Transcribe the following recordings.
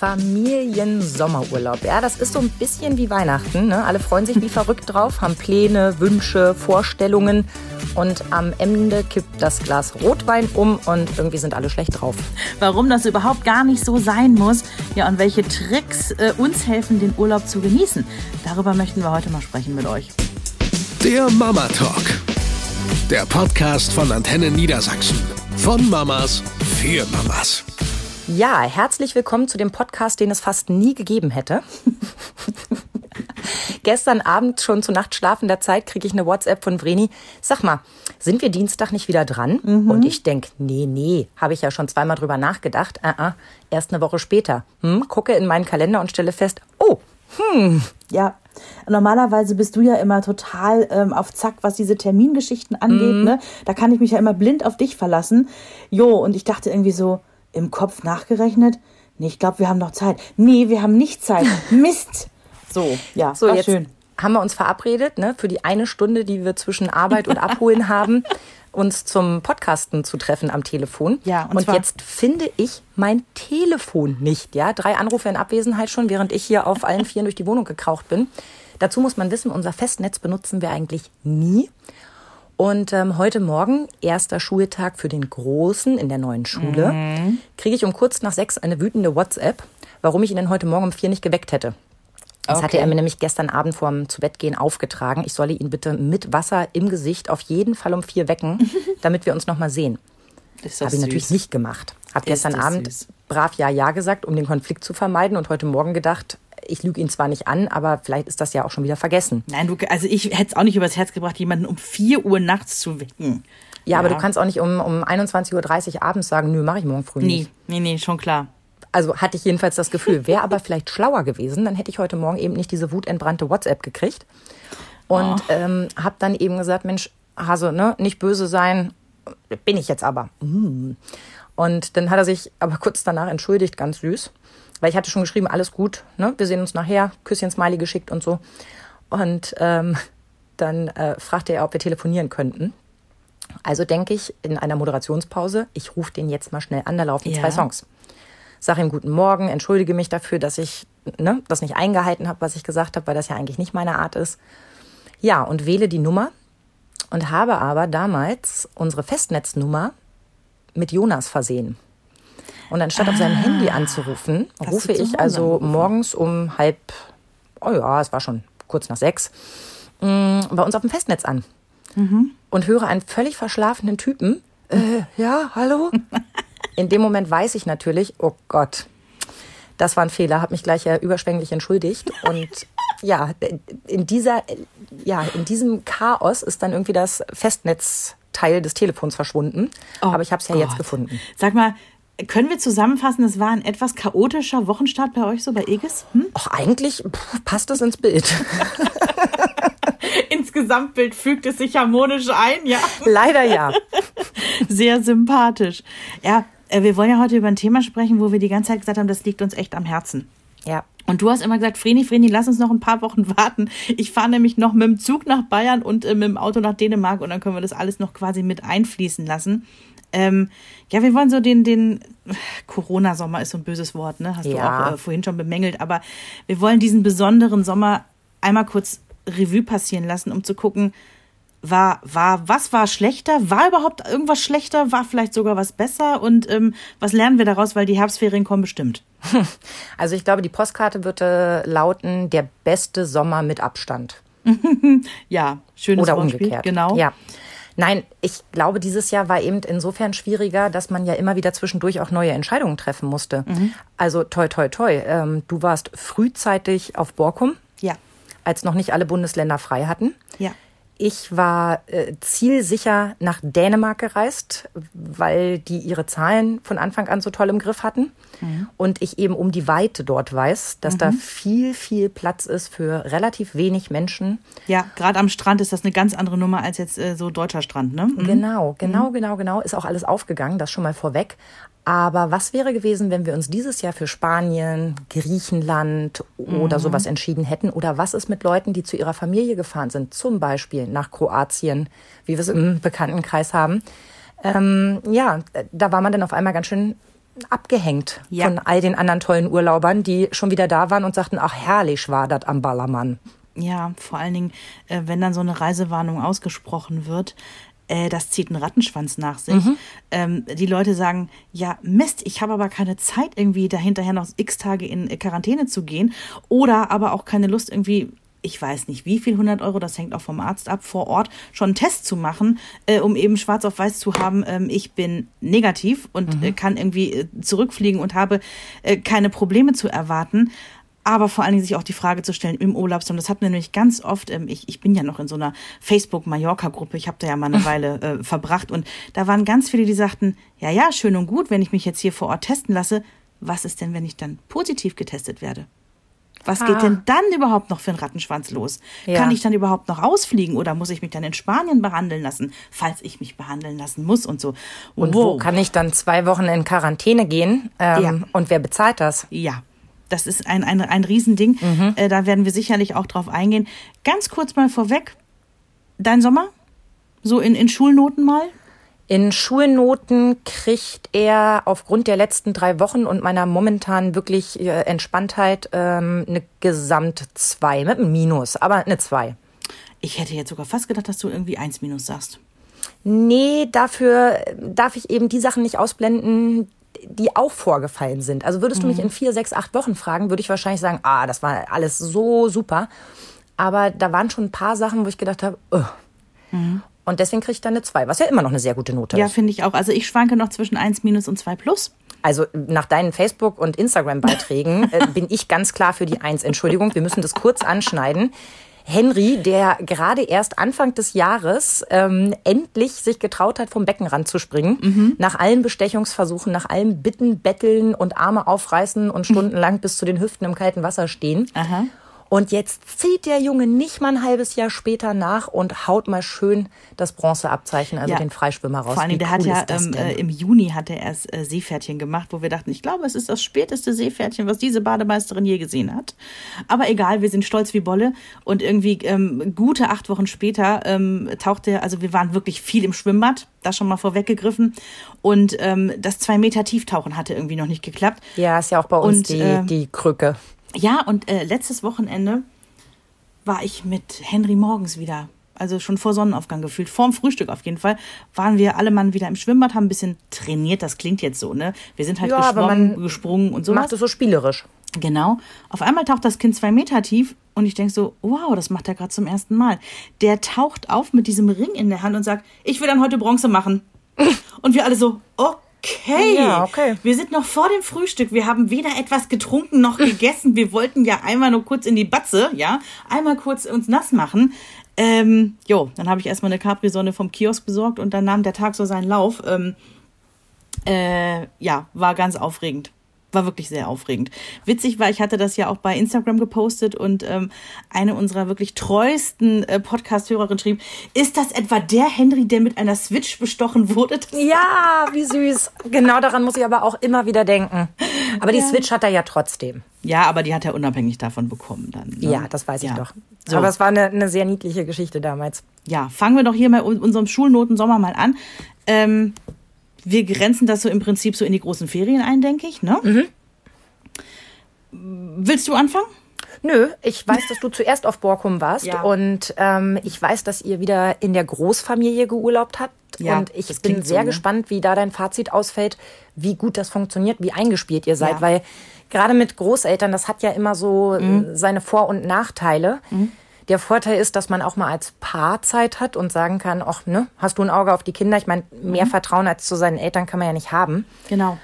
Familiensommerurlaub. Ja, das ist so ein bisschen wie Weihnachten. Ne? Alle freuen sich wie verrückt drauf, haben Pläne, Wünsche, Vorstellungen. Und am Ende kippt das Glas Rotwein um und irgendwie sind alle schlecht drauf. Warum das überhaupt gar nicht so sein muss, ja, und welche Tricks äh, uns helfen, den Urlaub zu genießen. Darüber möchten wir heute mal sprechen mit euch. Der Mama Talk. Der Podcast von Antenne Niedersachsen. Von Mamas für Mamas. Ja, herzlich willkommen zu dem Podcast, den es fast nie gegeben hätte. Gestern Abend schon zu Nacht schlafender Zeit kriege ich eine WhatsApp von Vreni. Sag mal, sind wir Dienstag nicht wieder dran? Mhm. Und ich denk, nee, nee, habe ich ja schon zweimal drüber nachgedacht. Uh -uh, erst eine Woche später. Hm, gucke in meinen Kalender und stelle fest, oh, hm. Ja, normalerweise bist du ja immer total ähm, auf Zack, was diese Termingeschichten angeht. Mhm. Ne? Da kann ich mich ja immer blind auf dich verlassen. Jo, und ich dachte irgendwie so, im Kopf nachgerechnet. Nee, ich glaube, wir haben noch Zeit. Nee, wir haben nicht Zeit. Mist. So, ja, so jetzt schön. haben wir uns verabredet, ne, für die eine Stunde, die wir zwischen Arbeit und Abholen haben, uns zum Podcasten zu treffen am Telefon. Ja, und, und jetzt finde ich mein Telefon nicht. Ja, drei Anrufe in Abwesenheit schon, während ich hier auf allen Vieren durch die Wohnung gekraucht bin. Dazu muss man wissen, unser Festnetz benutzen wir eigentlich nie. Und ähm, heute Morgen, erster Schultag für den Großen in der neuen Schule, mhm. kriege ich um kurz nach sechs eine wütende WhatsApp, warum ich ihn denn heute Morgen um vier nicht geweckt hätte. Das okay. hatte er mir nämlich gestern Abend vorm Zubettgehen aufgetragen. Ich solle ihn bitte mit Wasser im Gesicht auf jeden Fall um vier wecken, damit wir uns nochmal sehen. Das habe ich natürlich nicht gemacht. Habe gestern Abend süß. brav Ja, Ja gesagt, um den Konflikt zu vermeiden und heute Morgen gedacht, ich lüge ihn zwar nicht an, aber vielleicht ist das ja auch schon wieder vergessen. Nein, du, also ich hätte es auch nicht übers Herz gebracht, jemanden um 4 Uhr nachts zu wecken. Ja, ja. aber du kannst auch nicht um, um 21.30 Uhr abends sagen, nö, mache ich morgen früh nee, nicht. Nee, nee, schon klar. Also hatte ich jedenfalls das Gefühl, wäre aber vielleicht schlauer gewesen, dann hätte ich heute Morgen eben nicht diese wutentbrannte WhatsApp gekriegt. Und oh. ähm, habe dann eben gesagt, Mensch, Hase, ne, nicht böse sein, bin ich jetzt aber. Mm. Und dann hat er sich aber kurz danach entschuldigt, ganz süß. Weil ich hatte schon geschrieben, alles gut, ne? wir sehen uns nachher, Küsschen Smiley geschickt und so. Und ähm, dann äh, fragte er, ob wir telefonieren könnten. Also denke ich in einer Moderationspause, ich rufe den jetzt mal schnell an, da laufen ja. zwei Songs. Sag ihm guten Morgen, entschuldige mich dafür, dass ich ne, das nicht eingehalten habe, was ich gesagt habe, weil das ja eigentlich nicht meine Art ist. Ja, und wähle die Nummer und habe aber damals unsere Festnetznummer mit Jonas versehen. Und anstatt ah, auf seinem Handy ah. anzurufen, rufe ich also morgens um halb, oh ja, es war schon kurz nach sechs, mm, bei uns auf dem Festnetz an. Mhm. Und höre einen völlig verschlafenen Typen. Äh, ja, hallo? In dem Moment weiß ich natürlich, oh Gott, das war ein Fehler, habe mich gleich ja überschwänglich entschuldigt. Und ja, in dieser, ja, in diesem Chaos ist dann irgendwie das Festnetzteil des Telefons verschwunden. Oh Aber ich habe es ja jetzt gefunden. Sag mal, können wir zusammenfassen, es war ein etwas chaotischer Wochenstart bei euch so bei Egis? Hm? Ach, eigentlich passt es ins Bild. ins Gesamtbild fügt es sich harmonisch ein, ja. Leider ja. Sehr sympathisch. Ja, äh, wir wollen ja heute über ein Thema sprechen, wo wir die ganze Zeit gesagt haben, das liegt uns echt am Herzen. Ja. Und du hast immer gesagt, Vreni, Vreni, lass uns noch ein paar Wochen warten. Ich fahre nämlich noch mit dem Zug nach Bayern und äh, mit dem Auto nach Dänemark und dann können wir das alles noch quasi mit einfließen lassen. Ähm, ja, wir wollen so den, den Corona-Sommer ist so ein böses Wort, ne? Hast ja. du auch äh, vorhin schon bemängelt. Aber wir wollen diesen besonderen Sommer einmal kurz Revue passieren lassen, um zu gucken, war, war, was war schlechter? War überhaupt irgendwas schlechter? War vielleicht sogar was besser? Und ähm, was lernen wir daraus? Weil die Herbstferien kommen bestimmt. Also ich glaube, die Postkarte würde lauten, der beste Sommer mit Abstand. ja, schönes Oder Wortspiel. umgekehrt. Genau. Ja. Nein, ich glaube, dieses Jahr war eben insofern schwieriger, dass man ja immer wieder zwischendurch auch neue Entscheidungen treffen musste. Mhm. Also toi, toi, toi. Ähm, du warst frühzeitig auf Borkum. Ja. Als noch nicht alle Bundesländer frei hatten. Ja. Ich war äh, zielsicher nach Dänemark gereist, weil die ihre Zahlen von Anfang an so toll im Griff hatten. Mhm. Und ich eben um die Weite dort weiß, dass mhm. da viel, viel Platz ist für relativ wenig Menschen. Ja, gerade am Strand ist das eine ganz andere Nummer als jetzt äh, so deutscher Strand, ne? Mhm. Genau, genau, mhm. genau, genau. Ist auch alles aufgegangen, das schon mal vorweg. Aber was wäre gewesen, wenn wir uns dieses Jahr für Spanien, Griechenland oder mhm. sowas entschieden hätten? Oder was ist mit Leuten, die zu ihrer Familie gefahren sind? Zum Beispiel nach Kroatien, wie wir es im Bekanntenkreis haben. Ähm, ja, da war man dann auf einmal ganz schön abgehängt Ja. von all den anderen tollen Urlaubern, die schon wieder da waren und sagten, ach herrlich war das am Ballermann. Ja, vor allen Dingen, äh, wenn dann so eine Reisewarnung ausgesprochen wird, äh, das zieht einen Rattenschwanz nach sich. Ähm, die Leute sagen, ja, Mist, ich habe aber keine Zeit, irgendwie dahinterher noch x Tage in Quarantäne zu gehen. Oder aber auch keine Lust, irgendwie, ich weiß nicht wie viel, 100 Euro, das hängt auch vom Arzt ab, vor Ort schon einen Test zu machen, äh, um eben schwarz auf weiß zu haben, ähm, ich bin negativ und äh, kann irgendwie äh, zurückfliegen und habe äh, keine Probleme zu erwarten aber vor allen Dingen sich auch die Frage zu stellen im Urlaubsraum. Das hat mir nämlich ganz oft, ähm, ich, ich bin ja noch in so einer Facebook-Mallorca-Gruppe, ich habe da ja mal eine Weile äh, verbracht und da waren ganz viele, die sagten, ja, ja, schön und gut, wenn ich mich jetzt hier vor Ort testen lasse, was ist denn, wenn ich dann positiv getestet werde? Was geht Ah. denn dann überhaupt noch für einen Rattenschwanz los? Ja. Kann ich dann überhaupt noch ausfliegen oder muss ich mich dann in Spanien behandeln lassen, falls ich mich behandeln lassen muss und so? Und wo kann ich dann zwei Wochen in Quarantäne gehen? Ähm, Ja. Und wer bezahlt das? Ja, das ist ein, ein, ein Riesending. Äh, da werden wir sicherlich auch drauf eingehen. Ganz kurz mal vorweg, dein Sommer? So in, in Schulnoten mal? In Schulnoten kriegt er aufgrund der letzten drei Wochen und meiner momentan wirklich äh, Entspanntheit ähm, eine Gesamt zwei mit einem Minus, aber eine zwei. Ich hätte jetzt sogar fast gedacht, dass du irgendwie 1 minus sagst. Nee, dafür darf ich eben die Sachen nicht ausblenden, die auch vorgefallen sind. Also würdest du mich in vier, sechs, acht Wochen fragen, würde ich wahrscheinlich sagen, ah, das war alles so super. Aber da waren schon ein paar Sachen, wo ich gedacht habe, oh. und deswegen kriege ich dann eine zwei, was ja immer noch eine sehr gute Note Ja, ist. finde ich auch. Also ich schwanke noch zwischen 1 minus und 2 plus. Also nach deinen Facebook- und Instagram-Beiträgen äh, bin ich ganz klar für die Eins. Entschuldigung, wir müssen das kurz anschneiden. Henry, der gerade erst Anfang des Jahres ähm, endlich sich getraut hat, vom Beckenrand zu springen, nach allen Bestechungsversuchen, nach allem Bitten, Betteln und Arme aufreißen und stundenlang bis zu den Hüften im kalten Wasser stehen. Aha. Und jetzt zieht der Junge nicht mal ein halbes Jahr später nach und haut mal schön das Bronzeabzeichen, also den Freischwimmer raus. Vor allem, Wie der hat cool ja ist das ähm, äh, im Juni hat er erst äh, Seepferdchen gemacht, wo wir dachten, ich glaube, es ist das späteste Seepferdchen, was diese Bademeisterin je gesehen hat. Aber egal, wir sind stolz wie Bolle und irgendwie ähm, gute acht Wochen später ähm, tauchte er, also wir waren wirklich viel im Schwimmbad, das schon mal vorweggegriffen und ähm, das zwei Meter Tieftauchen hatte irgendwie noch nicht geklappt. Ja, ist ja auch bei uns Und, die, äh, die Krücke. Ja, und äh, letztes Wochenende war ich mit Henry morgens wieder, also schon vor Sonnenaufgang gefühlt, vorm Frühstück auf jeden Fall, waren wir alle Mann wieder im Schwimmbad, haben ein bisschen trainiert, das klingt jetzt so, ne? Wir sind halt Ja, geschwommen, gesprungen und sowas. Macht es so spielerisch. Genau. Auf einmal taucht das Kind zwei Meter tief und ich denk so, wow, das macht er gerade zum ersten Mal. Der taucht auf mit diesem Ring in der Hand und sagt, ich will dann heute Bronze machen. Und wir alle so, okay. Ja, okay. Wir sind noch vor dem Frühstück. Wir haben weder etwas getrunken noch gegessen. Wir wollten ja einmal nur kurz in die Batze, ja, einmal kurz uns nass machen. Ähm, jo, dann habe ich erstmal eine Capri-Sonne vom Kiosk besorgt und dann nahm der Tag so seinen Lauf. Ähm, äh, ja, war ganz aufregend. War wirklich sehr aufregend. Witzig war, ich hatte das ja auch bei Instagram gepostet und ähm, eine unserer wirklich treuesten äh, Podcast-Hörerinnen schrieb, ist das etwa der Henry, der mit einer Switch bestochen wurde? Ja, wie süß. Genau daran muss ich aber auch immer wieder denken. Aber die Switch hat er ja trotzdem. Ja, aber die hat er unabhängig davon bekommen dann. Ne? Ja, das weiß ich Ja. doch. So. Aber es war eine, eine sehr niedliche Geschichte damals. Ja, fangen wir doch hier mal unserem Schulnotensommer mal an. Ähm, wir grenzen das so im Prinzip so in die großen Ferien ein, denke ich. Ne? Mhm. Willst du anfangen? Nö, ich weiß, dass du zuerst auf Borkum warst Ja. und ähm, ich weiß, dass ihr wieder in der Großfamilie geurlaubt habt. Ja, und ich bin klingt so, sehr ne? gespannt, wie da dein Fazit ausfällt, wie gut das funktioniert, wie eingespielt ihr seid, Ja. weil gerade mit Großeltern, das hat ja immer so Mhm. äh, seine Vor- und Nachteile. Der Vorteil ist, dass man auch mal als Paar Zeit hat und sagen kann, ach, ne, hast du ein Auge auf die Kinder? Ich meine, mehr Mhm. Vertrauen als zu seinen Eltern kann man ja nicht haben. Genau.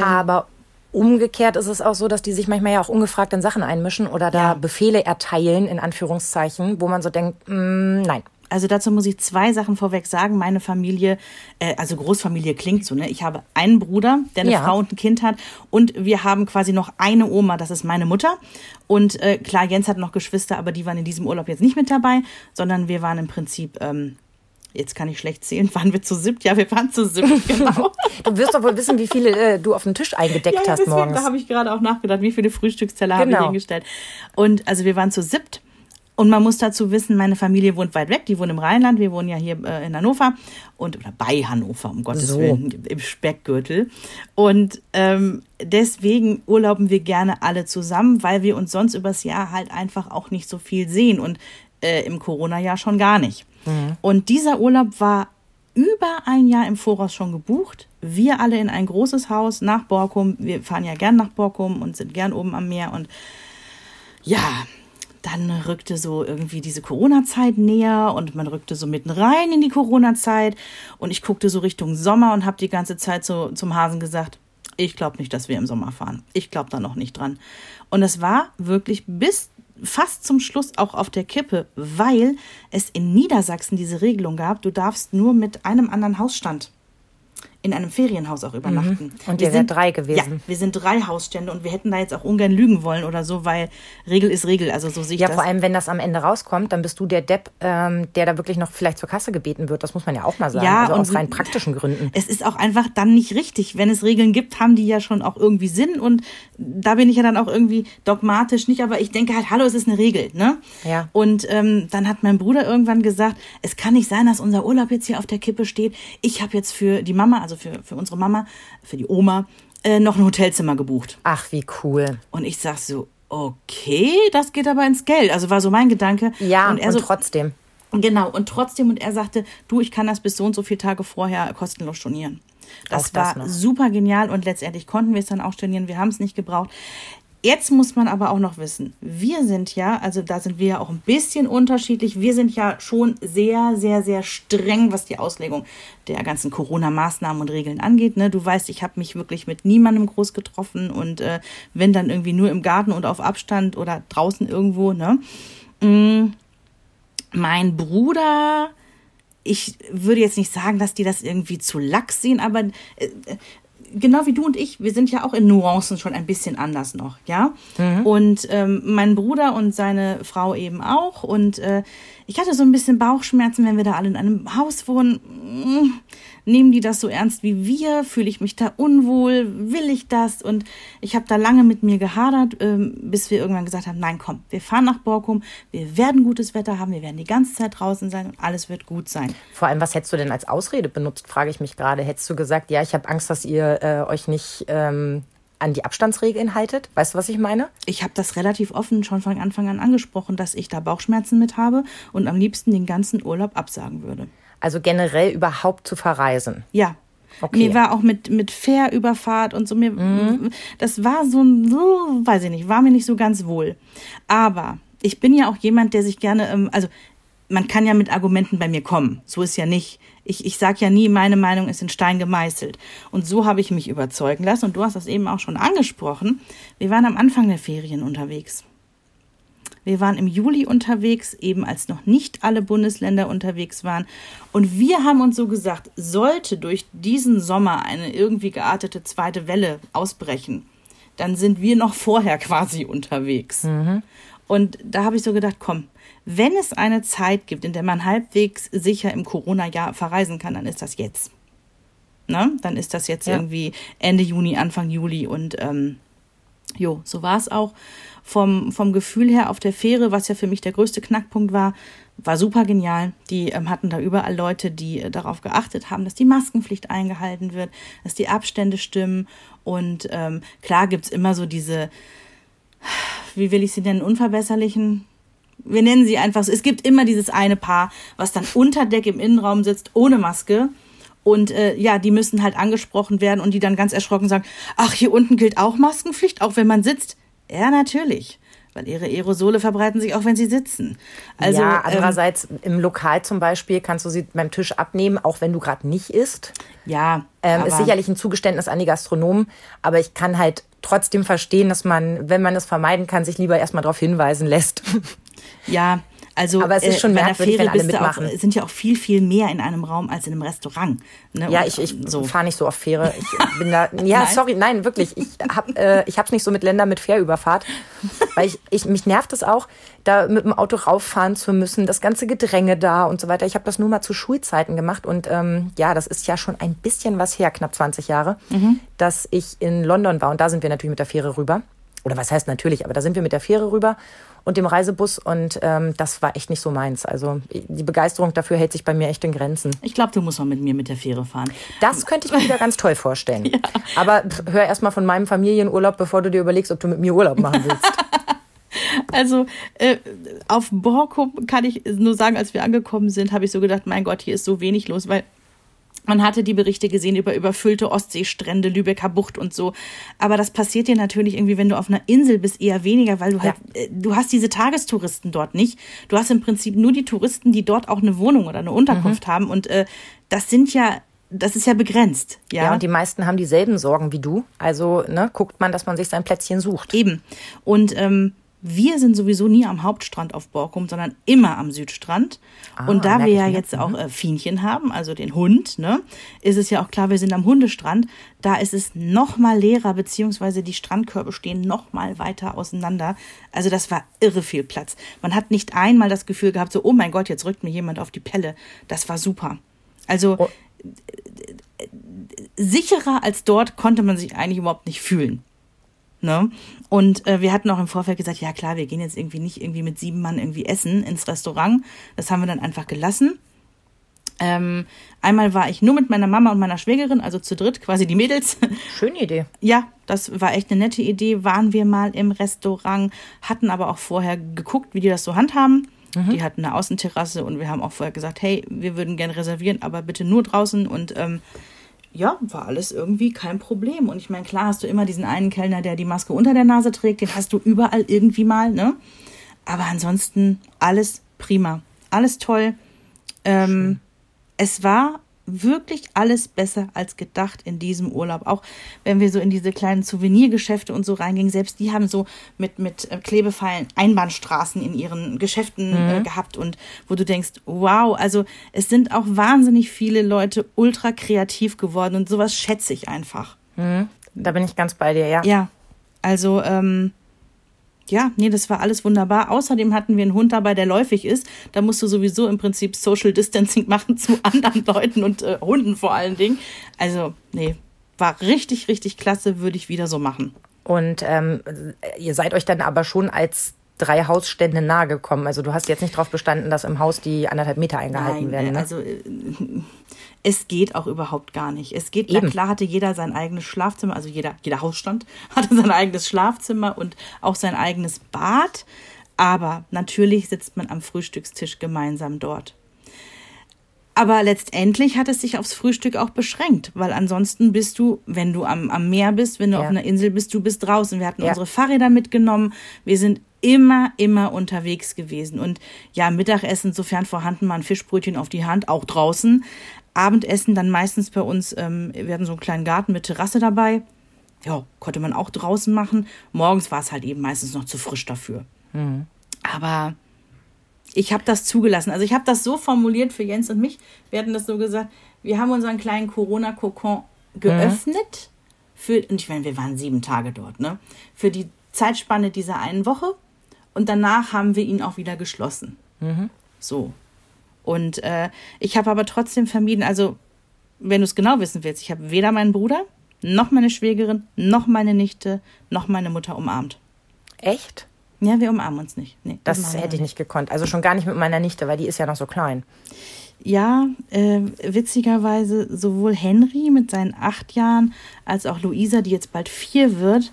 Aber umgekehrt ist es auch so, dass die sich manchmal ja auch ungefragt in Sachen einmischen oder da Ja. Befehle erteilen, in Anführungszeichen, wo man so denkt, mm, nein. Also dazu muss ich zwei Sachen vorweg sagen. Meine Familie, äh, also Großfamilie klingt so, ne? Ich habe einen Bruder, der eine Ja. Frau und ein Kind hat. Und wir haben quasi noch eine Oma, das ist meine Mutter. Und äh, klar, Jens hat noch Geschwister, aber die waren in diesem Urlaub jetzt nicht mit dabei, sondern wir waren im Prinzip, ähm, jetzt kann ich schlecht zählen, waren wir zu siebt? Ja, wir waren zu siebt, genau. Du wirst doch wohl wissen, wie viele äh, du auf den Tisch eingedeckt hast deswegen, morgens. Da habe ich gerade auch nachgedacht, wie viele Frühstücksteller habe ich Genau. hingestellt. Und also wir waren zu siebt. Und man muss dazu wissen, meine Familie wohnt weit weg, die wohnt im Rheinland, wir wohnen ja hier äh, in Hannover und oder bei Hannover, um Gottes So. Willen, im Speckgürtel. Und ähm, deswegen urlauben wir gerne alle zusammen, weil wir uns sonst übers Jahr halt einfach auch nicht so viel sehen und äh, im Corona-Jahr schon gar nicht. Und dieser Urlaub war über ein Jahr im Voraus schon gebucht. Wir alle in ein großes Haus nach Borkum. Wir fahren ja gern nach Borkum und sind gern oben am Meer und ja, dann rückte so irgendwie diese Corona-Zeit näher und man rückte so mitten rein in die Corona-Zeit und ich guckte so Richtung Sommer und habe die ganze Zeit so zum Hasen gesagt, ich glaube nicht, dass wir im Sommer fahren. Ich glaube da noch nicht dran. Und es war wirklich bis fast zum Schluss auch auf der Kippe, weil es in Niedersachsen diese Regelung gab, du darfst nur mit einem anderen Hausstand in einem Ferienhaus auch übernachten. Mhm. Und Wir sind- drei gewesen. Ja, wir sind drei Hausstände und wir hätten da jetzt auch ungern lügen wollen oder so, weil Regel ist Regel. Also so sehe ich Ja, das. vor allem, wenn das am Ende rauskommt, dann bist du der Depp, ähm, der da wirklich noch vielleicht zur Kasse gebeten wird. Das muss man ja auch mal sagen. Ja, also und aus rein praktischen Gründen. Es ist auch einfach dann nicht richtig. Wenn es Regeln gibt, haben die ja schon auch irgendwie Sinn und da bin ich ja dann auch irgendwie dogmatisch nicht, aber ich denke halt, hallo, es ist eine Regel, ne? Ja. Und ähm, dann hat mein Bruder irgendwann gesagt, es kann nicht sein, dass unser Urlaub jetzt hier auf der Kippe steht. Ich habe jetzt für die Mama, also für, für unsere Mama, für die Oma, äh, noch ein Hotelzimmer gebucht. Ach, wie cool. Und ich sag so, okay, das geht aber ins Geld. Also war so mein Gedanke. Ja, und und, er so, trotzdem. Genau, und trotzdem, und er sagte, du, ich kann das bis so und so viele Tage vorher kostenlos stornieren. Das, das war noch. super genial und letztendlich konnten wir es dann auch stornieren. Wir haben es nicht gebraucht. Jetzt muss man aber auch noch wissen, wir sind ja, also da sind wir ja auch ein bisschen unterschiedlich. Wir sind ja schon sehr, sehr, sehr streng, was die Auslegung der ganzen Corona-Maßnahmen und Regeln angeht. Ne? Du weißt, ich habe mich wirklich mit niemandem groß getroffen und äh, wenn dann irgendwie nur im Garten und auf Abstand oder draußen irgendwo. Ne? mein Bruder, ich würde jetzt nicht sagen, dass die das irgendwie zu lax sehen, aber äh, genau wie du und ich, wir sind ja auch in Nuancen schon ein bisschen anders noch, ja. Und ähm, mein Bruder und seine Frau eben auch. Und äh, ich hatte so ein bisschen Bauchschmerzen, wenn wir da alle in einem Haus wohnen. Mm, Nehmen die das so ernst wie wir? Fühle ich mich da unwohl? Will ich das? Und ich habe da lange mit mir gehadert, ähm, bis wir irgendwann gesagt haben, nein, komm, wir fahren nach Borkum, wir werden gutes Wetter haben, wir werden die ganze Zeit draußen sein und alles wird gut sein. Vor allem, was hättest du denn als Ausrede benutzt, frage ich mich gerade. Hättest du gesagt, ja, ich habe Angst, dass ihr äh, euch nicht ähm, an die Abstandsregeln haltet? Weißt du, was ich meine? Ich habe das relativ offen schon von Anfang an angesprochen, dass ich da Bauchschmerzen mit habe und am liebsten den ganzen Urlaub absagen würde. Also generell überhaupt zu verreisen. Ja. Okay. Mir war auch mit, mit Fährüberfahrt und so, mir, das war so, ein- so, weiß ich nicht, war mir nicht so ganz wohl. Aber ich bin ja auch jemand, der sich gerne, ähm, also man kann ja mit Argumenten bei mir kommen. So ist ja nicht. Ich, ich sage ja nie, meine Meinung ist in Stein gemeißelt. Und so habe ich mich überzeugen lassen. Und du hast das eben auch schon angesprochen. Wir waren am Anfang der Ferien unterwegs. Wir waren im Juli unterwegs, eben als noch nicht alle Bundesländer unterwegs waren. Und wir haben uns so gesagt, sollte durch diesen Sommer eine irgendwie geartete zweite Welle ausbrechen, dann sind wir noch vorher quasi unterwegs. Und da habe ich so gedacht, komm, wenn es eine Zeit gibt, in der man halbwegs sicher im Corona-Jahr verreisen kann, dann ist das jetzt. Ne? Dann ist das jetzt Ja. irgendwie Ende Juni, Anfang Juli und ähm, Jo, so war es auch. Vom, vom Gefühl her auf der Fähre, was ja für mich der größte Knackpunkt war, war super genial. Die ähm, hatten da überall Leute, die äh, darauf geachtet haben, dass die Maskenpflicht eingehalten wird, dass die Abstände stimmen. Und ähm, klar gibt's immer so diese, wie will ich sie nennen, unverbesserlichen. Wir nennen sie einfach so. Es gibt immer dieses eine Paar, was dann unter Deck im Innenraum sitzt, ohne Maske. Und äh, ja, die müssen halt angesprochen werden und die dann ganz erschrocken sagen, ach, hier unten gilt auch Maskenpflicht, auch wenn man sitzt. Ja, natürlich. Weil ihre Aerosole verbreiten sich auch, wenn sie sitzen. Also, ja, ähm, andererseits im Lokal zum Beispiel kannst du sie beim Tisch abnehmen, auch wenn du gerade nicht isst. ja, Ähm, ist sicherlich ein Zugeständnis an die Gastronomen, aber ich kann halt trotzdem verstehen, dass man, wenn man es vermeiden kann, sich lieber erstmal darauf hinweisen lässt. ja, also Aber es ist schon bei einer Fähre wenn alle bist du auch, mitmachen. sind ja auch viel, viel mehr in einem Raum als in einem Restaurant. Ne? Ja, Und, ich, ich so. fahre nicht so auf Fähre. Ich bin da. Ja, Nein? sorry, nein, wirklich. Ich hab, äh, ich hab's nicht so mit Ländern mit Fährüberfahrt, weil ich, ich mich nervt es auch, da mit dem Auto rauffahren zu müssen, das ganze Gedränge da und so weiter. Ich habe das nur mal zu Schulzeiten gemacht und ähm, ja, das ist ja schon ein bisschen was her, knapp 20 Jahre, Mhm. dass ich in London war und da sind wir natürlich mit der Fähre rüber. oder was heißt natürlich, aber da sind wir mit der Fähre rüber und dem Reisebus und ähm, das war echt nicht so meins. Also die Begeisterung dafür hält sich bei mir echt in Grenzen. Ich glaube, du musst mal mit mir mit der Fähre fahren. Das könnte ich mir wieder ganz toll vorstellen. Ja. Aber hör erst mal von meinem Familienurlaub, bevor du dir überlegst, ob du mit mir Urlaub machen willst. Also äh, auf Borkum kann ich nur sagen, als wir angekommen sind, habe ich so gedacht, mein Gott, hier ist so wenig los, weil man hatte die Berichte gesehen über überfüllte Ostseestrände, Lübecker Bucht und so. Aber das passiert dir natürlich irgendwie, wenn du auf einer Insel bist, eher weniger, weil du halt, ja. äh, du hast diese Tagestouristen dort nicht. Du hast im Prinzip nur die Touristen, die dort auch eine Wohnung oder eine Unterkunft mhm. haben. Und äh, das sind ja das ist ja begrenzt. Ja? ja, und die meisten haben dieselben Sorgen wie du. Also ne, guckt man, dass man sich sein Plätzchen sucht. Eben. Und ähm, wir sind sowieso nie am Hauptstrand auf Borkum, sondern immer am Südstrand. Ah, und da wir ja jetzt auch mhm. äh, Fienchen haben, also den Hund, ne, ist es ja auch klar, wir sind am Hundestrand. Da ist es noch mal leerer, beziehungsweise die Strandkörbe stehen noch mal weiter auseinander. Also das war irre viel Platz. Man hat nicht einmal das Gefühl gehabt, so, oh mein Gott, jetzt rückt mir jemand auf die Pelle. Das war super. Also oh. sicherer als dort konnte man sich eigentlich überhaupt nicht fühlen. Ne? Und äh, wir hatten auch im Vorfeld gesagt, ja klar, wir gehen jetzt irgendwie nicht irgendwie mit sieben Mann irgendwie essen ins Restaurant. Das haben wir dann einfach gelassen. Ähm, einmal war ich nur mit meiner Mama und meiner Schwägerin, also zu dritt, quasi die Mädels. Schöne Idee. Ja, das war echt eine nette Idee. Waren wir mal im Restaurant, hatten aber auch vorher geguckt, wie die das so handhaben. Mhm. Die hatten eine Außenterrasse und wir haben auch vorher gesagt, hey, wir würden gerne reservieren, aber bitte nur draußen und ähm, ja, war alles irgendwie kein Problem. Und ich meine, klar hast du immer diesen einen Kellner, der die Maske unter der Nase trägt, den hast du überall irgendwie mal, ne? Aber ansonsten alles prima, alles toll. Ähm, es war wirklich alles besser als gedacht in diesem Urlaub. Auch wenn wir so in diese kleinen Souvenirgeschäfte und so reingingen, selbst die haben so mit, mit äh, Klebefeilen Einbahnstraßen in ihren Geschäften äh, mhm. äh, gehabt und wo du denkst, wow, also es sind auch wahnsinnig viele Leute ultra kreativ geworden und sowas schätze ich einfach. Mhm. Da bin ich ganz bei dir, ja. Ja, also ähm, ja, nee, das war alles wunderbar. Außerdem hatten wir einen Hund dabei, der läufig ist. Da musst du sowieso im Prinzip Social Distancing machen zu anderen Leuten und äh, Hunden vor allen Dingen. Also, nee, war richtig, richtig klasse, würde ich wieder so machen. Und ähm, ihr seid euch dann aber schon als drei Hausstände nahe gekommen. Also du hast jetzt nicht darauf bestanden, dass im Haus die anderthalb Meter eingehalten Nein, werden. Ne? Also äh, es geht auch überhaupt gar nicht. Es geht, Eben. klar hatte jeder sein eigenes Schlafzimmer, also jeder, jeder Hausstand hatte sein eigenes Schlafzimmer und auch sein eigenes Bad. Aber natürlich sitzt man am Frühstückstisch gemeinsam dort. Aber letztendlich hat es sich aufs Frühstück auch beschränkt, weil ansonsten bist du, wenn du am, am Meer bist, wenn du ja. auf einer Insel bist, du bist draußen. Wir hatten ja. unsere Fahrräder mitgenommen. Wir sind immer, immer unterwegs gewesen. Und ja, Mittagessen, sofern vorhanden, mal ein Fischbrötchen auf die Hand, auch draußen. Abendessen dann meistens bei uns, ähm, wir hatten so einen kleinen Garten mit Terrasse dabei. Ja, konnte man auch draußen machen. Morgens war es halt eben meistens noch zu frisch dafür. Mhm. Aber ich habe das zugelassen. Also ich habe das so formuliert für Jens und mich. Wir hatten das so gesagt. Wir haben unseren kleinen Corona-Kokon geöffnet. Mhm. Für, und ich meine, wir waren sieben Tage dort, ne? Für die Zeitspanne dieser einen Woche und danach haben wir ihn auch wieder geschlossen. Mhm. So. Und äh, ich habe aber trotzdem vermieden, also wenn du es genau wissen willst, ich habe weder meinen Bruder, noch meine Schwägerin, noch meine Nichte, noch meine Mutter umarmt. Echt? Ja, wir umarmen uns nicht. Nee, das hätte ich nicht gekonnt. Also schon gar nicht mit meiner Nichte, weil die ist ja noch so klein. Ja, äh, witzigerweise sowohl Henry mit seinen acht Jahren als auch Luisa, die jetzt bald vier wird,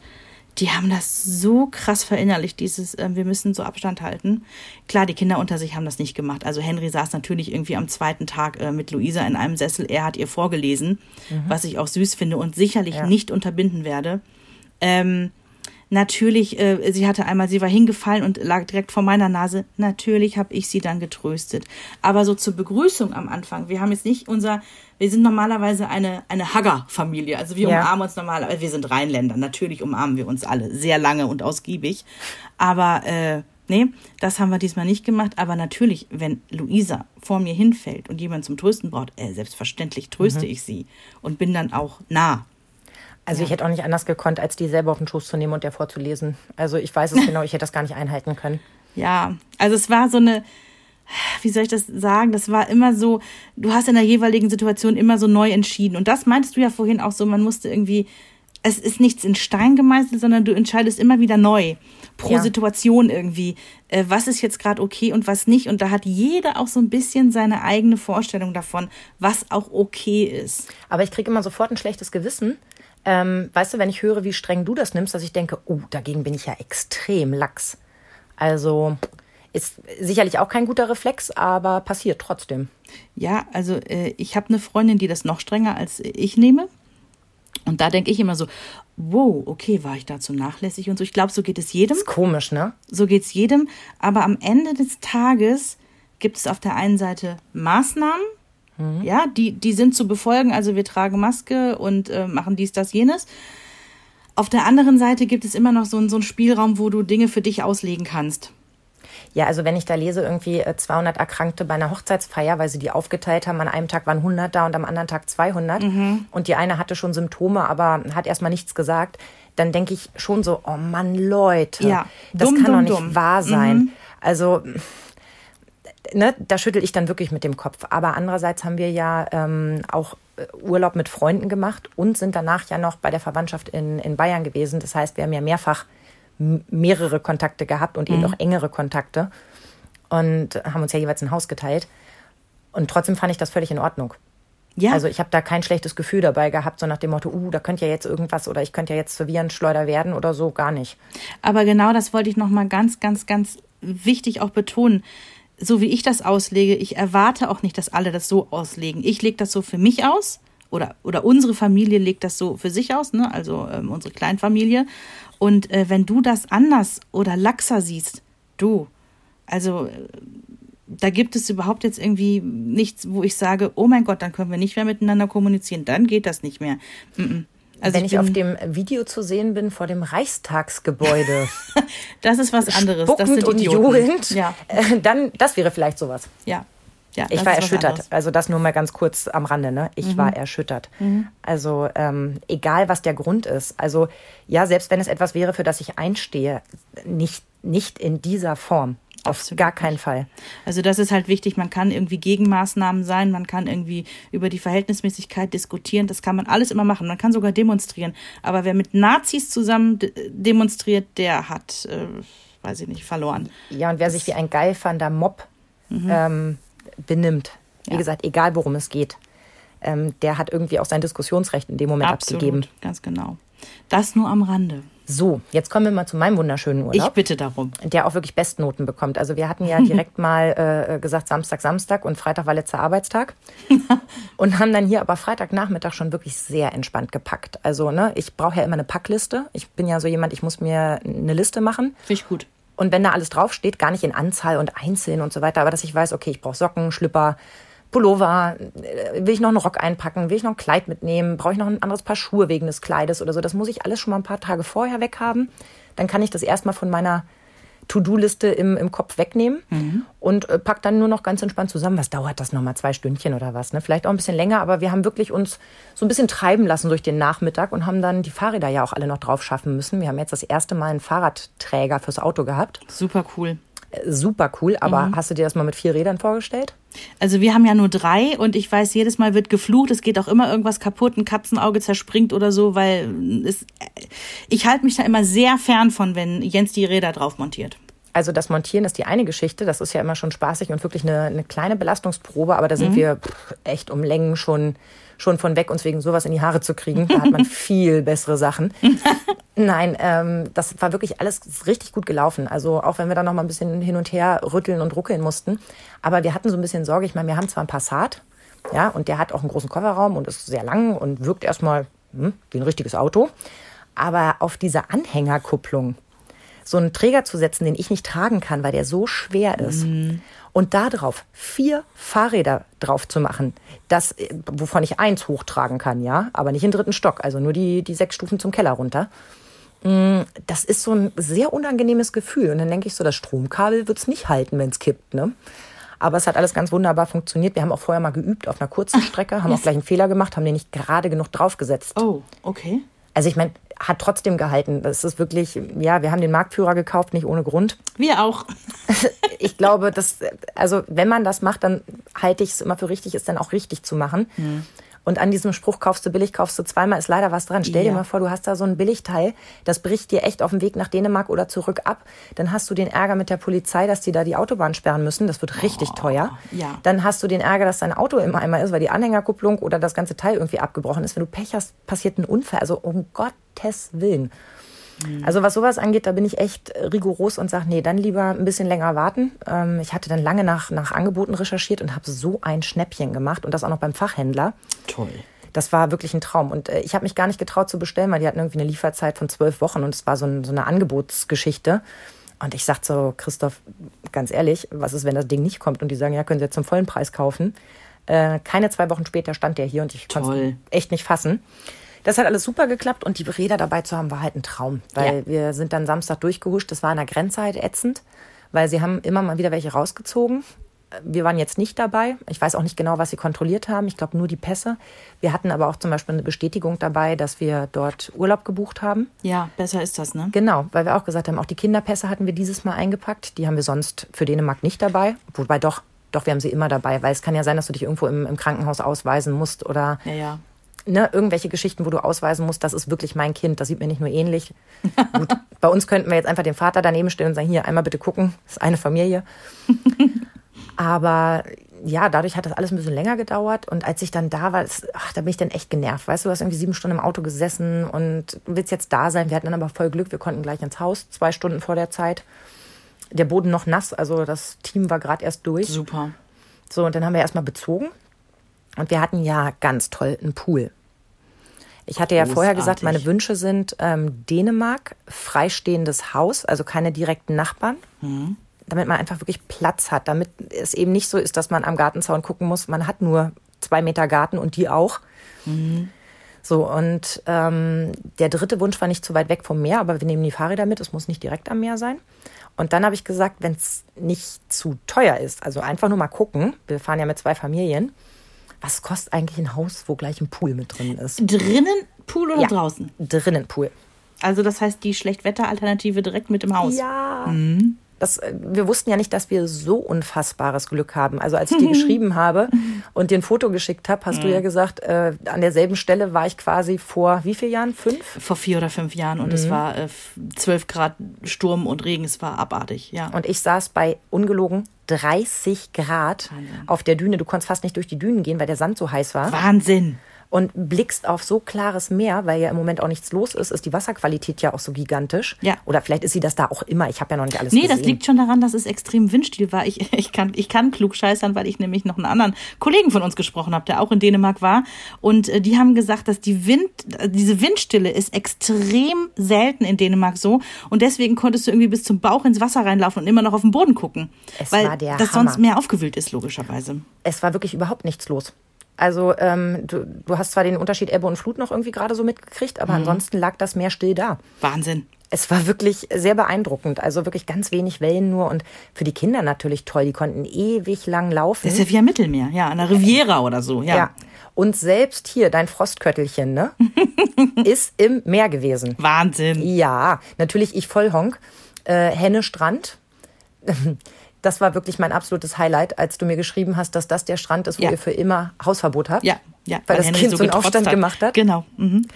die haben das so krass verinnerlicht, dieses, äh, wir müssen so Abstand halten. Klar, die Kinder unter sich haben das nicht gemacht. Also Henry saß natürlich irgendwie am zweiten Tag äh, mit Luisa in einem Sessel. Er hat ihr vorgelesen, mhm. was ich auch süß finde und sicherlich ja. nicht unterbinden werde. Ähm, Natürlich, äh, sie hatte einmal, sie war hingefallen und lag direkt vor meiner Nase. Natürlich habe ich sie dann getröstet. Aber so zur Begrüßung am Anfang, wir haben jetzt nicht unser, wir sind normalerweise eine, eine Hagger-Familie. Also wir ja. umarmen uns normalerweise, wir sind Rheinländer. Natürlich umarmen wir uns alle sehr lange und ausgiebig. Aber äh, nee, das haben wir diesmal nicht gemacht. Aber natürlich, wenn Luisa vor mir hinfällt und jemand zum Trösten braucht, äh, selbstverständlich tröste mhm. ich sie und bin dann auch nah also ja. ich hätte auch nicht anders gekonnt, als die selber auf den Schoß zu nehmen und der vorzulesen. Also ich weiß es genau, ich hätte das gar nicht einhalten können. Ja, also es war so eine, wie soll ich das sagen? Das war immer so, du hast in der jeweiligen Situation immer so neu entschieden. Und das meintest du ja vorhin auch so, man musste irgendwie es ist nichts in Stein gemeißelt, sondern du entscheidest immer wieder neu pro Ja. Situation irgendwie, äh, was ist jetzt gerade okay und was nicht. Und da hat jeder auch so ein bisschen seine eigene Vorstellung davon, was auch okay ist. Aber ich kriege immer sofort ein schlechtes Gewissen. Ähm, weißt du, wenn ich höre, wie streng du das nimmst, dass ich denke, oh, dagegen bin ich ja extrem lax. Also ist sicherlich auch kein guter Reflex, aber passiert trotzdem. Ja, also äh, ich habe eine Freundin, die das noch strenger als ich nehme. Und da denke ich immer so, wow, okay, war ich da zu nachlässig und so. Ich glaube, so geht es jedem. Ist komisch, ne? So geht es jedem. Aber am Ende des Tages gibt es auf der einen Seite Maßnahmen, ja, die, die sind zu befolgen. Also wir tragen Maske und äh, machen dies, das, jenes. Auf der anderen Seite gibt es immer noch so, einen- so einen Spielraum, wo du Dinge für dich auslegen kannst. Ja, also wenn ich da lese, irgendwie äh, 200 Erkrankte bei einer Hochzeitsfeier, weil sie die aufgeteilt haben, an einem Tag waren 100 da und am anderen Tag 200 und die eine hatte schon Symptome, aber hat erstmal nichts gesagt, dann denke ich schon so, oh Mann, Leute, Ja, das dumm, kann dumm, doch nicht dumm. wahr sein. Also ne, da schüttel ich dann wirklich mit dem Kopf. Aber andererseits haben wir ja ähm, auch äh, Urlaub mit Freunden gemacht und sind danach ja noch bei der Verwandtschaft in, in Bayern gewesen. Das heißt, wir haben ja mehrfach mehrere Kontakte gehabt und eben auch engere Kontakte und haben uns ja jeweils ein Haus geteilt. Und trotzdem fand ich das völlig in Ordnung. Ja, Also ich habe da kein schlechtes Gefühl dabei gehabt, so nach dem Motto, uh, da könnte ja jetzt irgendwas oder ich könnte ja jetzt zur Virenschleuder werden oder so, gar nicht. Aber genau das wollte ich noch mal ganz, ganz, ganz wichtig auch betonen. So wie ich das auslege, ich erwarte auch nicht, dass alle das so auslegen. Ich lege das so für mich aus oder, oder unsere Familie legt das so für sich aus, ne? also ähm, unsere Kleinfamilie. Und äh, wenn du das anders oder laxer siehst, du, also äh, da gibt es überhaupt jetzt irgendwie nichts, wo ich sage, oh mein Gott, dann können wir nicht mehr miteinander kommunizieren, dann geht das nicht mehr. Mm -mm. Also Wenn ich, auf bin- dem Video zu sehen bin vor dem Reichstagsgebäude, das ist was anderes. das sind und johlend, Ja, äh, dann, das wäre vielleicht sowas. ja. ja Ich war erschüttert. Mhm. Also das nur mal ganz kurz am Rande. Ne? Ich war erschüttert. Also ähm, egal, was der Grund ist. Also ja, selbst wenn es etwas wäre, für das ich einstehe, nicht, nicht in dieser Form. Auf Absolut gar keinen Fall. Also das ist halt wichtig. Man kann irgendwie Gegenmaßnahmen sein, man kann irgendwie über die Verhältnismäßigkeit diskutieren. Das kann man alles immer machen. Man kann sogar demonstrieren. Aber wer mit Nazis zusammen de demonstriert, der hat, äh, weiß ich nicht, verloren. Ja, und wer sich wie ein geifernder Mob ähm, benimmt, wie Mhm. Ja. gesagt, egal worum es geht, ähm, der hat irgendwie auch sein Diskussionsrecht in dem Moment abgegeben. ganz genau. Das nur am Rande. So, jetzt kommen wir mal zu meinem wunderschönen Ich Urlaub. bitte darum. der auch wirklich Bestnoten bekommt. Also wir hatten ja direkt mal äh, gesagt Samstag, Samstag und Freitag war letzter Arbeitstag und haben dann hier aber Freitagnachmittag schon wirklich sehr entspannt gepackt. Also ne, ich brauche ja immer eine Packliste. Ich bin ja so jemand, ich muss mir eine Liste machen. Finde ich gut. Und wenn da alles draufsteht, gar nicht in Anzahl und einzeln und so weiter, aber dass ich weiß, okay, ich brauche Socken, Schlüpper, Pullover, äh, will ich noch einen Rock einpacken, will ich noch ein Kleid mitnehmen, brauche ich noch ein anderes Paar Schuhe wegen des Kleides oder so. Das muss ich alles schon mal ein paar Tage vorher weghaben. Dann kann ich das erstmal von meiner To-Do-Liste im, im Kopf wegnehmen und äh, pack dann nur noch ganz entspannt zusammen. Was dauert das nochmal? Zwei Stündchen oder was? Ne? Vielleicht auch ein bisschen länger, aber wir haben wirklich uns so ein bisschen treiben lassen durch den Nachmittag und haben dann die Fahrräder ja auch alle noch drauf schaffen müssen. Wir haben jetzt das erste Mal einen Fahrradträger fürs Auto gehabt. Super cool. Super cool, aber hast du dir das mal mit vier Rädern vorgestellt? Also wir haben ja nur drei und ich weiß, jedes Mal wird geflucht, es geht auch immer irgendwas kaputt, ein Katzenauge zerspringt oder so, weil es, ich halte mich da immer sehr fern von, wenn Jens die Räder drauf montiert. Also das Montieren ist die eine Geschichte, das ist ja immer schon spaßig und wirklich eine, eine kleine Belastungsprobe, aber da sind wir pff, echt um Längen schon, schon von weg, uns wegen sowas in die Haare zu kriegen. Da hat man viel bessere Sachen. Nein, ähm, das war wirklich alles richtig gut gelaufen. Also auch wenn wir da noch mal ein bisschen hin und her rütteln und ruckeln mussten. Aber wir hatten so ein bisschen Sorge. Ich meine, wir haben zwar einen Passat, ja, und der hat auch einen großen Kofferraum und ist sehr lang und wirkt erstmal hm, wie ein richtiges Auto. Aber auf diese Anhängerkupplung, so einen Träger zu setzen, den ich nicht tragen kann, weil der so schwer ist. Und da drauf vier Fahrräder drauf zu machen, das, äh, wovon ich eins hochtragen kann, ja, aber nicht im dritten Stock, also nur die, die sechs Stufen zum Keller runter. Mm, Das ist so ein sehr unangenehmes Gefühl. Und dann denke ich so, das Stromkabel wird's nicht halten, wenn's kippt, ne? Aber es hat alles ganz wunderbar funktioniert. Wir haben auch vorher mal geübt auf einer kurzen Strecke, haben auch gleich einen Fehler gemacht, haben den nicht gerade genug draufgesetzt. Oh, okay. Also ich meine, hat trotzdem gehalten. Das ist wirklich, ja, wir haben den Marktführer gekauft, nicht ohne Grund. Wir auch. Ich glaube, dass, also wenn man das macht, dann halte ich es immer für richtig, es dann auch richtig zu machen. Und an diesem Spruch kaufst du billig, kaufst du zweimal, ist leider was dran. Stell Ja. dir mal vor, du hast da so ein Billigteil, das bricht dir echt auf dem Weg nach Dänemark oder zurück ab. Dann hast du den Ärger mit der Polizei, dass die da die Autobahn sperren müssen. Das wird richtig teuer. ja. Dann hast du den Ärger, dass dein Auto im Eimer ist, weil die Anhängerkupplung oder das ganze Teil irgendwie abgebrochen ist. Wenn du Pech hast, passiert ein Unfall. Also um Gottes Willen. Also was sowas angeht, da bin ich echt rigoros und sage, nee, dann lieber ein bisschen länger warten. Ähm, ich hatte dann lange nach, nach Angeboten recherchiert und habe so ein Schnäppchen gemacht und das auch noch beim Fachhändler. Toll. Das war wirklich ein Traum. Und äh, ich habe mich gar nicht getraut zu bestellen, weil die hatten irgendwie eine Lieferzeit von zwölf Wochen und es war so, ein, so eine Angebotsgeschichte. Und ich sagte so, Christoph, ganz ehrlich, was ist, wenn das Ding nicht kommt? Und die sagen, ja, können Sie jetzt zum vollen Preis kaufen. Äh, keine zwei Wochen später stand der hier und ich konnte es echt nicht fassen. Das hat alles super geklappt und die Räder dabei zu haben, war halt ein Traum. Weil Ja. wir sind dann Samstag durchgehuscht. Das war an der Grenze halt ätzend, weil sie haben immer mal wieder welche rausgezogen. Wir waren jetzt nicht dabei. Ich weiß auch nicht genau, was sie kontrolliert haben. Ich glaube nur die Pässe. Wir hatten aber auch zum Beispiel eine Bestätigung dabei, dass wir dort Urlaub gebucht haben. Ja, besser ist das, ne? Genau, weil wir auch gesagt haben, auch die Kinderpässe hatten wir dieses Mal eingepackt. Die haben wir sonst für Dänemark nicht dabei. Wobei doch, doch, wir haben sie immer dabei, weil es kann ja sein, dass du dich irgendwo im, im Krankenhaus ausweisen musst oder Ja, ja. Ne, irgendwelche Geschichten, wo du ausweisen musst, das ist wirklich mein Kind, das sieht mir nicht nur ähnlich. Gut, bei uns könnten wir jetzt einfach den Vater daneben stellen und sagen, hier, einmal bitte gucken, das ist eine Familie. Aber ja, dadurch hat das alles ein bisschen länger gedauert. Und als ich dann da war, das, ach, da bin ich dann echt genervt. Weißt du, du hast irgendwie sieben Stunden im Auto gesessen und willst jetzt da sein. Wir hatten dann aber voll Glück, wir konnten gleich ins Haus, zwei Stunden vor der Zeit. Der Boden noch nass, also das Team war gerade erst durch. Super. So, und dann haben wir erstmal bezogen. Und wir hatten ja ganz toll einen Pool. Ich hatte ja vorher gesagt, Großartig. meine Wünsche sind ähm, Dänemark, freistehendes Haus, also keine direkten Nachbarn. Damit man einfach wirklich Platz hat, damit es eben nicht so ist, dass man am Gartenzaun gucken muss, man hat nur zwei Meter Garten und die auch. So, und ähm, der dritte Wunsch war nicht zu weit weg vom Meer, aber wir nehmen die Fahrräder mit, es muss nicht direkt am Meer sein. Und dann habe ich gesagt, wenn es nicht zu teuer ist, also einfach nur mal gucken, wir fahren ja mit zwei Familien, was kostet eigentlich ein Haus, wo gleich ein Pool mit drin ist? Drinnen Pool oder Ja, draußen? Drinnen Pool. Also das heißt die Schlechtwetteralternative direkt mit dem Haus. Ja. Das, äh, wir wussten ja nicht, dass wir so unfassbares Glück haben. Also als ich dir geschrieben habe und dir ein Foto geschickt habe, hast du ja gesagt, äh, an derselben Stelle war ich quasi vor wie vielen Jahren? Fünf? Vor vier oder fünf Jahren und Mhm. es war äh, 12 Grad Sturm und Regen. Es war abartig, ja. Und ich saß bei ungelogen 30 Grad Wahnsinn. auf der Düne. Du konntest fast nicht durch die Dünen gehen, weil der Sand so heiß war. Wahnsinn. Und blickst auf so klares Meer, weil ja im Moment auch nichts los ist, ist die Wasserqualität ja auch so gigantisch. Ja. Oder vielleicht ist sie das da auch immer. Ich habe ja noch nicht alles Nee, gesehen. das liegt schon daran, dass es extrem windstill war. Ich, ich, kann, ich kann klug scheißern, weil ich nämlich noch einen anderen Kollegen von uns gesprochen habe, der auch in Dänemark war. Und äh, die haben gesagt, dass die Wind, äh, diese Windstille ist extrem selten in Dänemark so. Und deswegen konntest du irgendwie bis zum Bauch ins Wasser reinlaufen und immer noch auf den Boden gucken. Es weil war der das Hammer. sonst mehr aufgewühlt ist, logischerweise. es war wirklich überhaupt nichts los. Also ähm, du, du hast zwar den Unterschied Ebbe und Flut noch irgendwie gerade so mitgekriegt, Mhm. aber ansonsten lag das Meer still da. Wahnsinn. Es war wirklich sehr beeindruckend. Also wirklich ganz wenig Wellen nur und für die Kinder natürlich toll. Die konnten ewig lang laufen. Das ist ja wie am Mittelmeer, ja, an der Riviera oder so, ja. ja. Und selbst hier, dein Frostköttelchen, ne, ist im Meer gewesen. Wahnsinn. Ja, natürlich ich Vollhonk. Äh, Henne Strand. Das war wirklich mein absolutes Highlight, als du mir geschrieben hast, dass das der Strand ist, wo Ja. ihr für immer Hausverbot habt. Ja, ja. Weil das Henry Kind so einen Aufstand gemacht hat. Genau. Mhm.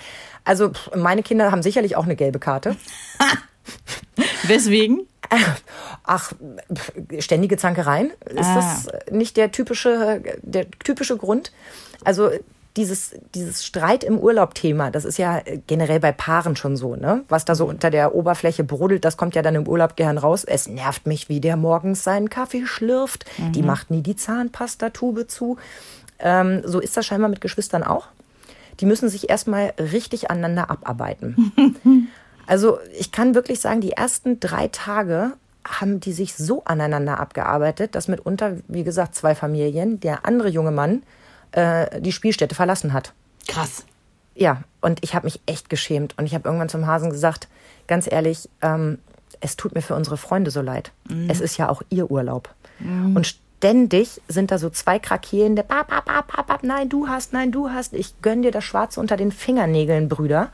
Also meine Kinder haben sicherlich auch eine gelbe Karte. Weswegen? Ach, ständige Zankereien. Ist Ah. das nicht der typische, der typische Grund? Also dieses, dieses Streit im Urlaub-Thema, das ist ja generell bei Paaren schon so, ne? Was da so unter der Oberfläche brodelt, das kommt ja dann im Urlaub gern raus. Es nervt mich, wie der morgens seinen Kaffee schlürft. Die macht nie die Zahnpastatube zu. Ähm, so ist das scheinbar mit Geschwistern auch. Die müssen sich erstmal richtig aneinander abarbeiten. Also ich kann wirklich sagen, die ersten drei Tage haben die sich so aneinander abgearbeitet, dass mitunter, wie gesagt, zwei Familien, der andere junge Mann äh, die Spielstätte verlassen hat. Krass. Ja, und ich habe mich echt geschämt. Und ich habe irgendwann zum Hasen gesagt, ganz ehrlich, ähm, es tut mir für unsere Freunde so leid. Es ist ja auch ihr Urlaub. Und ständig sind da so zwei Krakelen, der bap, bap, bap, bap, bap, nein, du hast, nein, du hast. Ich gönn dir das Schwarze unter den Fingernägeln, Brüder.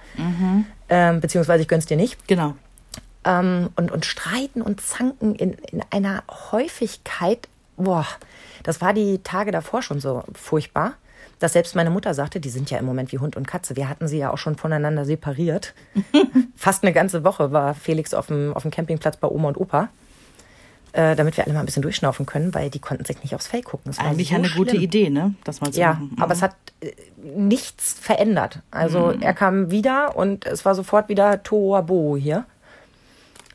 Ähm, beziehungsweise ich gönn's dir nicht Genau. ähm, und, und streiten und zanken in, in einer Häufigkeit, boah, das war die Tage davor schon so furchtbar. dass selbst meine Mutter sagte, die sind ja im Moment wie Hund und Katze. Wir hatten sie ja auch schon voneinander separiert. Fast eine ganze Woche war Felix auf dem, auf dem Campingplatz bei Oma und Opa. Äh, damit wir alle mal ein bisschen durchschnaufen können, weil die konnten sich nicht aufs Fell gucken. Eigentlich so eine schlimm. gute Idee, ne? Das mal zu ja, machen. Mhm. aber es hat äh, nichts verändert. Also mhm. er kam wieder und es war sofort wieder Tohuabo hier.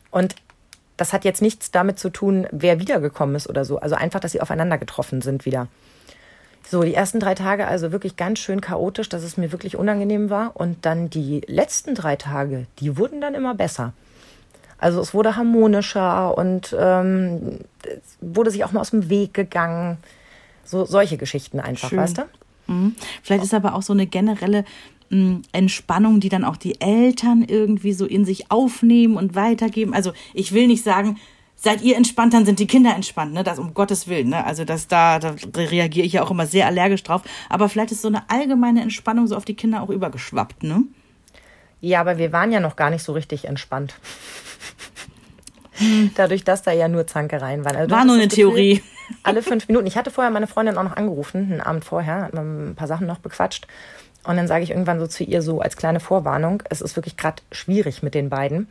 Und das hat jetzt nichts damit zu tun, wer wiedergekommen ist oder so. Also einfach, dass sie aufeinander getroffen sind wieder. So, die ersten drei Tage also wirklich ganz schön chaotisch, dass es mir wirklich unangenehm war. Und dann die letzten drei Tage, die wurden dann immer besser. Also es wurde harmonischer und ähm, es wurde sich auch mal aus dem Weg gegangen. So solche Geschichten einfach, Schön. weißt du? Mhm. Vielleicht ist aber auch so eine generelle Entspannung, die dann auch die Eltern irgendwie so in sich aufnehmen und weitergeben. Also ich will nicht sagen, seid ihr entspannt, dann sind die Kinder entspannt, ne? Das um Gottes Willen, ne? Also das da, da reagiere ich ja auch immer sehr allergisch drauf. Aber vielleicht ist so eine allgemeine Entspannung so auf die Kinder auch übergeschwappt, ne? Ja, aber wir waren ja noch gar nicht so richtig entspannt. Dadurch, dass da ja nur Zankereien waren. Also War nur eine Gefühl, Theorie. Alle fünf Minuten. Ich hatte vorher meine Freundin auch noch angerufen, einen Abend vorher, hat ein paar Sachen noch bequatscht. Und dann sage ich irgendwann so zu ihr so als kleine Vorwarnung, es ist wirklich gerade schwierig mit den beiden.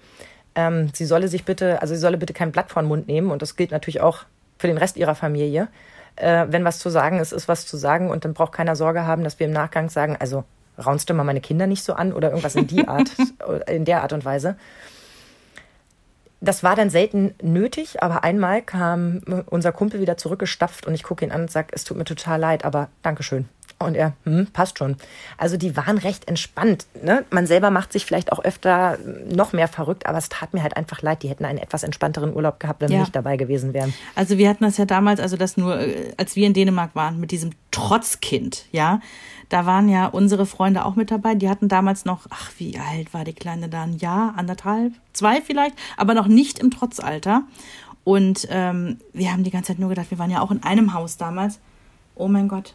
Ähm, sie solle sich bitte, also sie solle bitte kein Blatt vor den Mund nehmen und das gilt natürlich auch für den Rest ihrer Familie. Äh, wenn was zu sagen ist, ist was zu sagen und dann braucht keiner Sorge haben, dass wir im Nachgang sagen, also raunst du mal meine Kinder nicht so an oder irgendwas in die Art, in der Art und Weise. Das war dann selten nötig, aber einmal kam unser Kumpel wieder zurückgestapft und ich gucke ihn an und sage, es tut mir total leid, aber Dankeschön. Und er, hm, passt schon. Also die waren recht entspannt. Ne? Man selber macht sich vielleicht auch öfter noch mehr verrückt, aber es tat mir halt einfach leid. Die hätten einen etwas entspannteren Urlaub gehabt, wenn ja. wir nicht dabei gewesen wären. Also wir hatten das ja damals, also das nur, äh, als wir in Dänemark waren, mit diesem Trotzkind, ja. Da waren ja unsere Freunde auch mit dabei. Die hatten damals noch, ach, wie alt war die Kleine da? Ein Jahr, anderthalb, zwei vielleicht, aber noch nicht im Trotzalter. Und ähm, wir haben die ganze Zeit nur gedacht, wir waren ja auch in einem Haus damals. Oh mein Gott,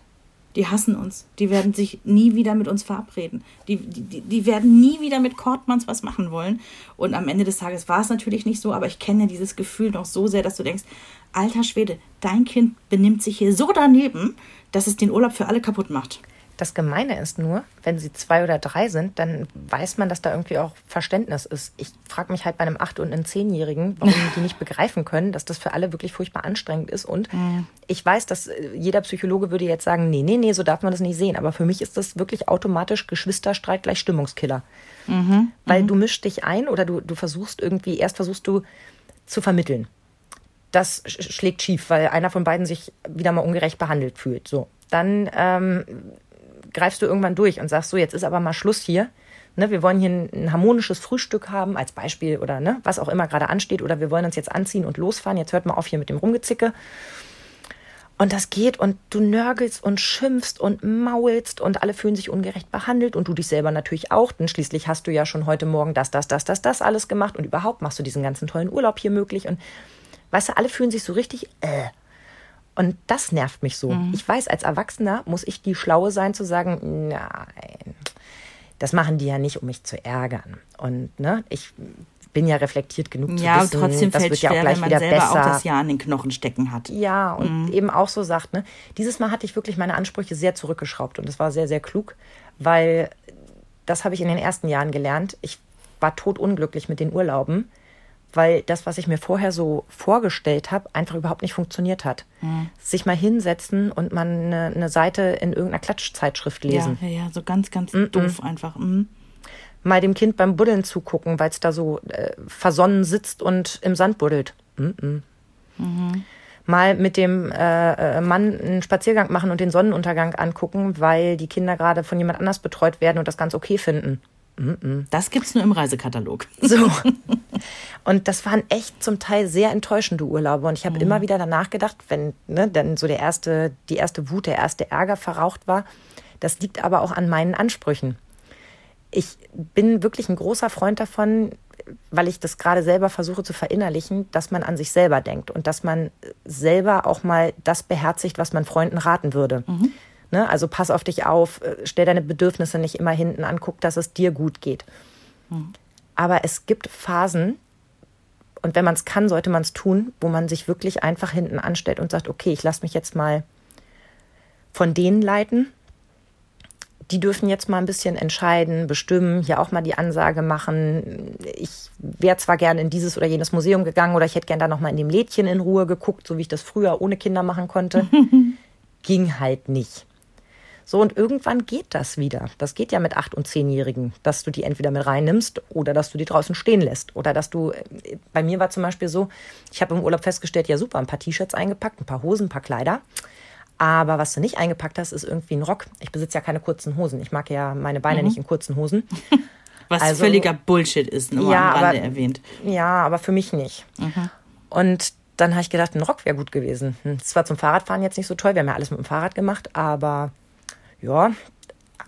die hassen uns. Die werden sich nie wieder mit uns verabreden. Die, die, die werden nie wieder mit Kortmanns was machen wollen. Und am Ende des Tages war es natürlich nicht so, aber ich kenne dieses Gefühl noch so sehr, dass du denkst, alter Schwede, dein Kind benimmt sich hier so daneben, dass es den Urlaub für alle kaputt macht. Das Gemeine ist nur, wenn sie zwei oder drei sind, dann weiß man, dass da irgendwie auch Verständnis ist. Ich frage mich halt bei einem acht- und einem zehnjährigen, warum die nicht begreifen können, dass das für alle wirklich furchtbar anstrengend ist. Und mhm. ich weiß, dass äh, jeder Psychologe würde jetzt sagen, nee, nee, nee, so darf man das nicht sehen. Aber für mich ist das wirklich automatisch Geschwisterstreit gleich Stimmungskiller. Mhm. Weil mhm. du mischst dich ein oder du, du versuchst irgendwie, erst versuchst du zu vermitteln. Das schlägt schief, weil einer von beiden sich wieder mal ungerecht behandelt fühlt. So. Dann ähm, greifst du irgendwann durch und sagst so, jetzt ist aber mal Schluss hier. Ne, wir wollen hier ein, harmonisches Frühstück haben als Beispiel oder ne, was auch immer gerade ansteht oder wir wollen uns jetzt anziehen und losfahren. Jetzt hört mal auf hier mit dem Rumgezicke. Und das geht und du nörgelst und schimpfst und maulst und alle fühlen sich ungerecht behandelt und du dich selber natürlich auch, denn schließlich hast du ja schon heute Morgen das, das, das, das, das alles gemacht und überhaupt machst du diesen ganzen tollen Urlaub hier möglich und weißt du, alle fühlen sich so richtig äh, und das nervt mich so. Mhm. Ich weiß, als Erwachsener muss ich die Schlaue sein zu sagen, nein, das machen die ja nicht, um mich zu ärgern. Und ne, ich bin ja reflektiert genug zu ja, wissen, trotzdem das wird ja auch gleich wenn man selber besser. auch das Jahr an den Knochen stecken hat. Ja, und mhm. eben auch so sagt, ne, dieses Mal hatte ich wirklich meine Ansprüche sehr zurückgeschraubt und das war sehr, sehr klug, weil das habe ich in den ersten Jahren gelernt. Ich war totunglücklich mit den Urlauben weil das, was ich mir vorher so vorgestellt habe, einfach überhaupt nicht funktioniert hat. Mhm. Sich mal hinsetzen und mal eine, eine, Seite in irgendeiner Klatschzeitschrift lesen. Ja, ja, ja so ganz, ganz mhm. doof einfach. Mhm. Mal dem Kind beim Buddeln zugucken, weil es da so äh, versonnen sitzt und im Sand buddelt. Mhm. Mal mit dem äh, äh, Mann einen Spaziergang machen und den Sonnenuntergang angucken, weil die Kinder gerade von jemand anders betreut werden und das ganz okay finden. Das gibt's nur im Reisekatalog. So. Und das waren echt zum Teil sehr enttäuschende Urlaube. Und ich habe mhm. immer wieder danach gedacht, wenn ne, dann so der erste, die erste Wut, der erste Ärger verraucht war, das liegt aber auch an meinen Ansprüchen. Ich bin wirklich ein großer Freund davon, weil ich das gerade selber versuche zu verinnerlichen, dass man an sich selber denkt und dass man selber auch mal das beherzigt, was man Freunden raten würde. Mhm. Ne? Also pass auf dich auf, äh, stell deine Bedürfnisse nicht immer hinten an, guck, dass es dir gut geht. Mhm. Aber es gibt Phasen, und wenn man es kann, sollte man es tun, wo man sich wirklich einfach hinten anstellt und sagt, okay, ich lasse mich jetzt mal von denen leiten die dürfen jetzt mal ein bisschen entscheiden, bestimmen, hier auch mal die Ansage machen. Ich wäre zwar gerne in dieses oder jenes Museum gegangen oder ich hätte gerne da noch mal in dem Lädchen in Ruhe geguckt, so wie ich das früher ohne Kinder machen konnte. Ging halt nicht. So, und irgendwann geht das wieder. Das geht ja mit acht- und zehnjährigen, dass du die entweder mit reinnimmst oder dass du die draußen stehen lässt. Oder dass du, bei mir war zum Beispiel so, ich habe im Urlaub festgestellt, ja super, ein paar T-Shirts eingepackt, ein paar Hosen, ein paar Kleider. Aber was du nicht eingepackt hast, ist irgendwie ein Rock. Ich besitze ja keine kurzen Hosen. Ich mag ja meine Beine mhm. nicht in kurzen Hosen. Was also, völliger Bullshit ist, nur ja, am Rande aber, erwähnt. Ja, aber für mich nicht. Mhm. Und dann habe ich gedacht, ein Rock wäre gut gewesen. Es war zum Fahrradfahren jetzt nicht so toll, wir haben ja alles mit dem Fahrrad gemacht, aber ja,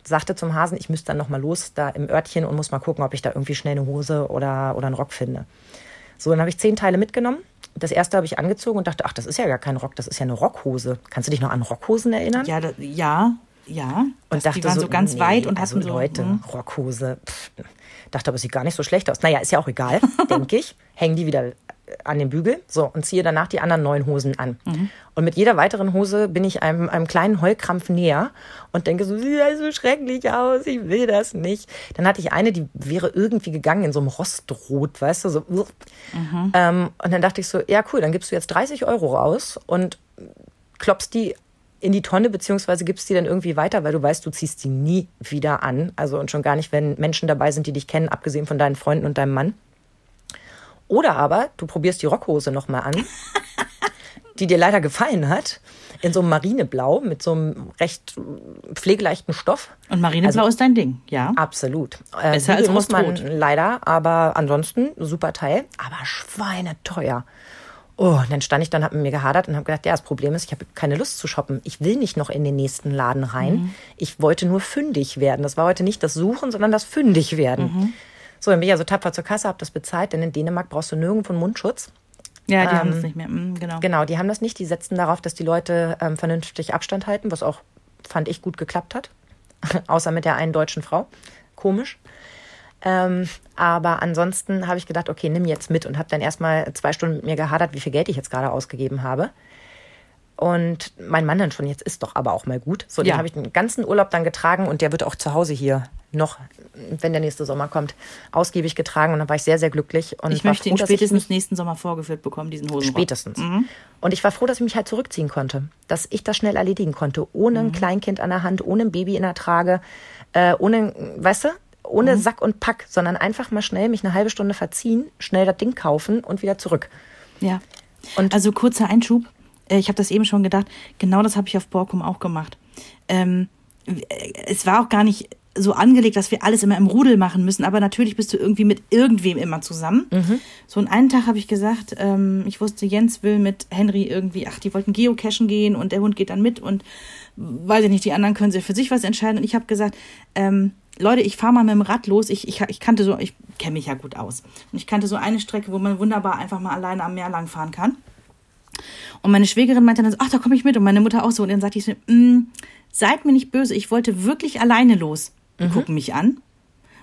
sagte zum Hasen, ich müsste dann noch mal los da im Örtchen und muss mal gucken, ob ich da irgendwie schnell eine Hose oder, oder einen Rock finde. So, dann habe ich zehn Teile mitgenommen. Das erste habe ich angezogen und dachte, ach, das ist ja gar kein Rock, das ist ja eine Rockhose. Kannst du dich noch an Rockhosen erinnern? Ja, da, ja, ja. Und dachte die waren so, so ganz nee, weit und also hatten so Leute, hm. Rockhose. Pff, dachte aber, sieht gar nicht so schlecht aus. Naja, ist ja auch egal, denke ich. Hängen die wieder an den Bügel so und ziehe danach die anderen neuen Hosen an. Mhm. Und mit jeder weiteren Hose bin ich einem, einem kleinen Heulkrampf näher und denke so, sieht das so schrecklich aus, ich will das nicht. Dann hatte ich eine, die wäre irgendwie gegangen in so einem Rostrot, weißt du, so. Mhm. Ähm, und dann dachte ich so, ja cool, dann gibst du jetzt 30 Euro raus und klopfst die in die Tonne, beziehungsweise gibst die dann irgendwie weiter, weil du weißt, du ziehst die nie wieder an. Also und schon gar nicht, wenn Menschen dabei sind, die dich kennen, abgesehen von deinen Freunden und deinem Mann. Oder aber du probierst die Rockhose nochmal an, die dir leider gefallen hat, in so einem Marineblau mit so einem recht pflegeleichten Stoff. Und Marineblau also, ist dein Ding, ja? Absolut. Äh, Besser als muss man leider, aber ansonsten super Teil, aber schweineteuer. Oh, und dann stand ich dann, habe mir gehadert und habe gedacht, ja, das Problem ist, ich habe keine Lust zu shoppen. Ich will nicht noch in den nächsten Laden rein. Mhm. Ich wollte nur fündig werden. Das war heute nicht das Suchen, sondern das fündig werden. Mhm. So, dann bin ich also tapfer zur Kasse, habe das bezahlt, denn in Dänemark brauchst du nirgendwo einen Mundschutz. Ja, die ähm, haben das nicht mehr, mhm, genau. Genau, die haben das nicht. Die setzen darauf, dass die Leute ähm, vernünftig Abstand halten, was auch, fand ich, gut geklappt hat. Außer mit der einen deutschen Frau. Komisch. Ähm, aber ansonsten habe ich gedacht, okay, nimm jetzt mit und habe dann erstmal zwei Stunden mit mir gehadert, wie viel Geld ich jetzt gerade ausgegeben habe. Und mein Mann dann schon, jetzt ist doch aber auch mal gut. So, den habe ich den ganzen Urlaub dann getragen und der wird auch zu Hause hier noch, wenn der nächste Sommer kommt, ausgiebig getragen. Und dann war ich sehr, sehr glücklich. Und ich möchte froh, ihn spätestens nächsten Sommer vorgeführt bekommen, diesen Hosenrock. Spätestens. Mhm. Und ich war froh, dass ich mich halt zurückziehen konnte. Dass ich das schnell erledigen konnte. Ohne mhm. ein Kleinkind an der Hand, ohne ein Baby in der Trage, äh, ohne, weißt du, ohne mhm. Sack und Pack, sondern einfach mal schnell mich eine halbe Stunde verziehen, schnell das Ding kaufen und wieder zurück. Ja. Und also kurzer Einschub. Äh, ich habe das eben schon gedacht, genau das habe ich auf Borkum auch gemacht. Ähm, es war auch gar nicht so angelegt, dass wir alles immer im Rudel machen müssen, aber natürlich bist du irgendwie mit irgendwem immer zusammen. Mhm. So und einen Tag habe ich gesagt, ähm, ich wusste, Jens will mit Henry irgendwie, ach, die wollten geocachen gehen und der Hund geht dann mit und weiß ich nicht, die anderen können sich für sich was entscheiden. Und ich habe gesagt, ähm, Leute, ich fahre mal mit dem Rad los. Ich, ich, ich kannte so, ich kenne mich ja gut aus. Und ich kannte so eine Strecke, wo man wunderbar einfach mal alleine am Meer lang fahren kann. Und meine Schwägerin meinte dann so, ach, da komme ich mit. Und meine Mutter auch so. Und dann sagte ich so, mm, seid mir nicht böse, ich wollte wirklich alleine los. Die mhm. gucken mich an.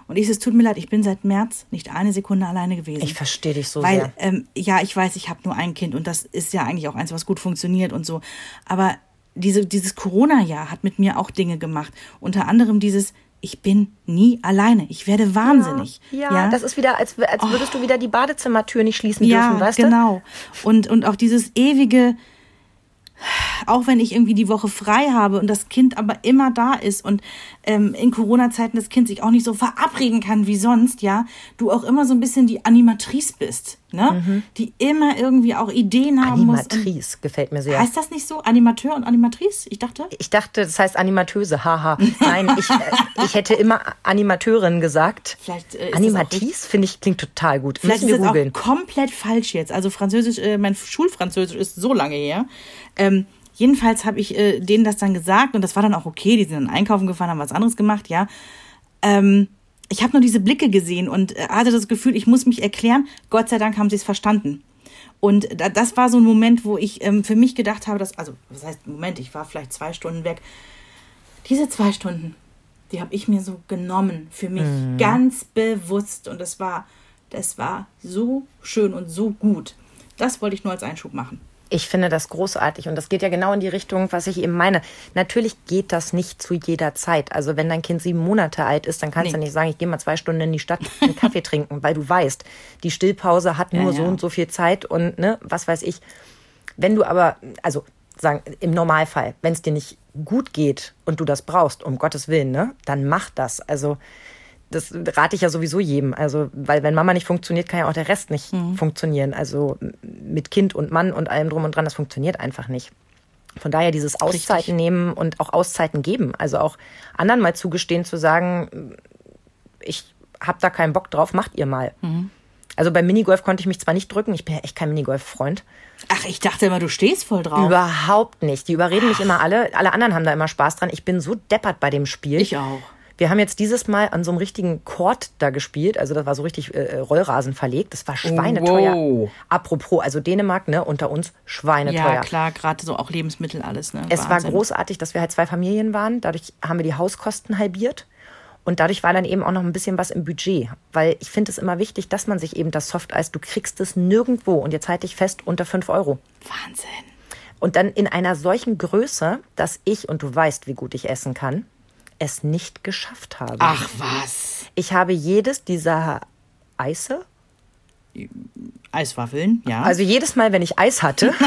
Und ich so, es tut mir leid, ich bin seit März nicht eine Sekunde alleine gewesen. Ich verstehe dich so Weil, sehr. Ähm, ja, ich weiß, ich habe nur ein Kind und das ist ja eigentlich auch eins, was gut funktioniert und so. Aber diese, dieses Corona-Jahr hat mit mir auch Dinge gemacht. Unter anderem dieses, ich bin nie alleine. Ich werde wahnsinnig. Ja, ja, ja? das ist wieder, als, als würdest oh. du wieder die Badezimmertür nicht schließen ja, dürfen, weißt genau. du? Genau. Und, und auch dieses ewige, auch wenn ich irgendwie die Woche frei habe und das Kind aber immer da ist und ähm, in Corona-Zeiten das Kind sich auch nicht so verabreden kann wie sonst, ja, du auch immer so ein bisschen die Animatrice bist, ne? Mhm. Die immer irgendwie auch Ideen haben muss. Animatrice gefällt mir sehr. Heißt das nicht so? Animateur und Animatrice? Ich dachte. Ich dachte, das heißt Animatöse, haha. Nein, ich, äh, ich hätte immer Animateurin gesagt. Vielleicht äh, Animatrice finde ich klingt total gut. Vielleicht Müssen ist das auch komplett falsch jetzt. Also Französisch, äh, mein Schulfranzösisch ist so lange her. Ähm, Jedenfalls habe ich äh, denen das dann gesagt und das war dann auch okay. Die sind dann einkaufen gefahren, haben was anderes gemacht, ja. Ähm, ich habe nur diese Blicke gesehen und äh, hatte das Gefühl, ich muss mich erklären. Gott sei Dank haben sie es verstanden. Und das war so ein Moment, wo ich ähm, für mich gedacht habe, dass, also, was heißt Moment, ich war vielleicht zwei Stunden weg. Diese zwei Stunden, die habe ich mir so genommen für mich, mhm. ganz bewusst. Und das war, das war so schön und so gut. Das wollte ich nur als Einschub machen. Ich finde das großartig und das geht ja genau in die Richtung, was ich eben meine. Natürlich geht das nicht zu jeder Zeit. Also wenn dein Kind sieben Monate alt ist, dann kannst Nee. du nicht sagen, ich gehe mal zwei Stunden in die Stadt einen Kaffee trinken, weil du weißt, die Stillpause hat nur Ja, so ja. und so viel Zeit und ne, was weiß ich. Wenn du aber, also sagen, im Normalfall, wenn es dir nicht gut geht und du das brauchst, um Gottes Willen, ne, dann mach das. Also das rate ich ja sowieso jedem. Also, weil wenn Mama nicht funktioniert, kann ja auch der Rest nicht Mhm. funktionieren. Also mit Kind und Mann und allem drum und dran, das funktioniert einfach nicht. Von daher dieses Auszeiten Richtig. nehmen und auch Auszeiten geben. Also auch anderen mal zugestehen zu sagen, ich hab da keinen Bock drauf, macht ihr mal. Mhm. Also beim Minigolf konnte ich mich zwar nicht drücken, ich bin ja echt kein Minigolf-Freund. Ach, ich dachte immer, du stehst voll drauf. Überhaupt nicht. Die überreden mich immer alle. Alle anderen haben da immer Spaß dran. Ich bin so deppert bei dem Spiel. Ich auch. Wir haben jetzt dieses Mal an so einem richtigen Court da gespielt. Also das war so richtig äh, Rollrasen verlegt. Das war schweineteuer. Wow. Apropos, also Dänemark, ne, unter uns schweineteuer. Ja, klar, gerade so auch Lebensmittel alles, ne? Es war Wahnsinn. großartig, dass wir halt zwei Familien waren. Dadurch haben wir die Hauskosten halbiert. Und dadurch war dann eben auch noch ein bisschen was im Budget. Weil ich finde es immer wichtig, dass man sich eben das Softeis, du kriegst es nirgendwo. Und jetzt halte ich fest, unter 5 Euro. Wahnsinn. Und dann in einer solchen Größe, dass ich, und du weißt, wie gut ich essen kann, es nicht geschafft habe. Ach, was? Ich habe jedes dieser Eise, Eiswaffeln, ja. also jedes Mal, wenn ich Eis hatte,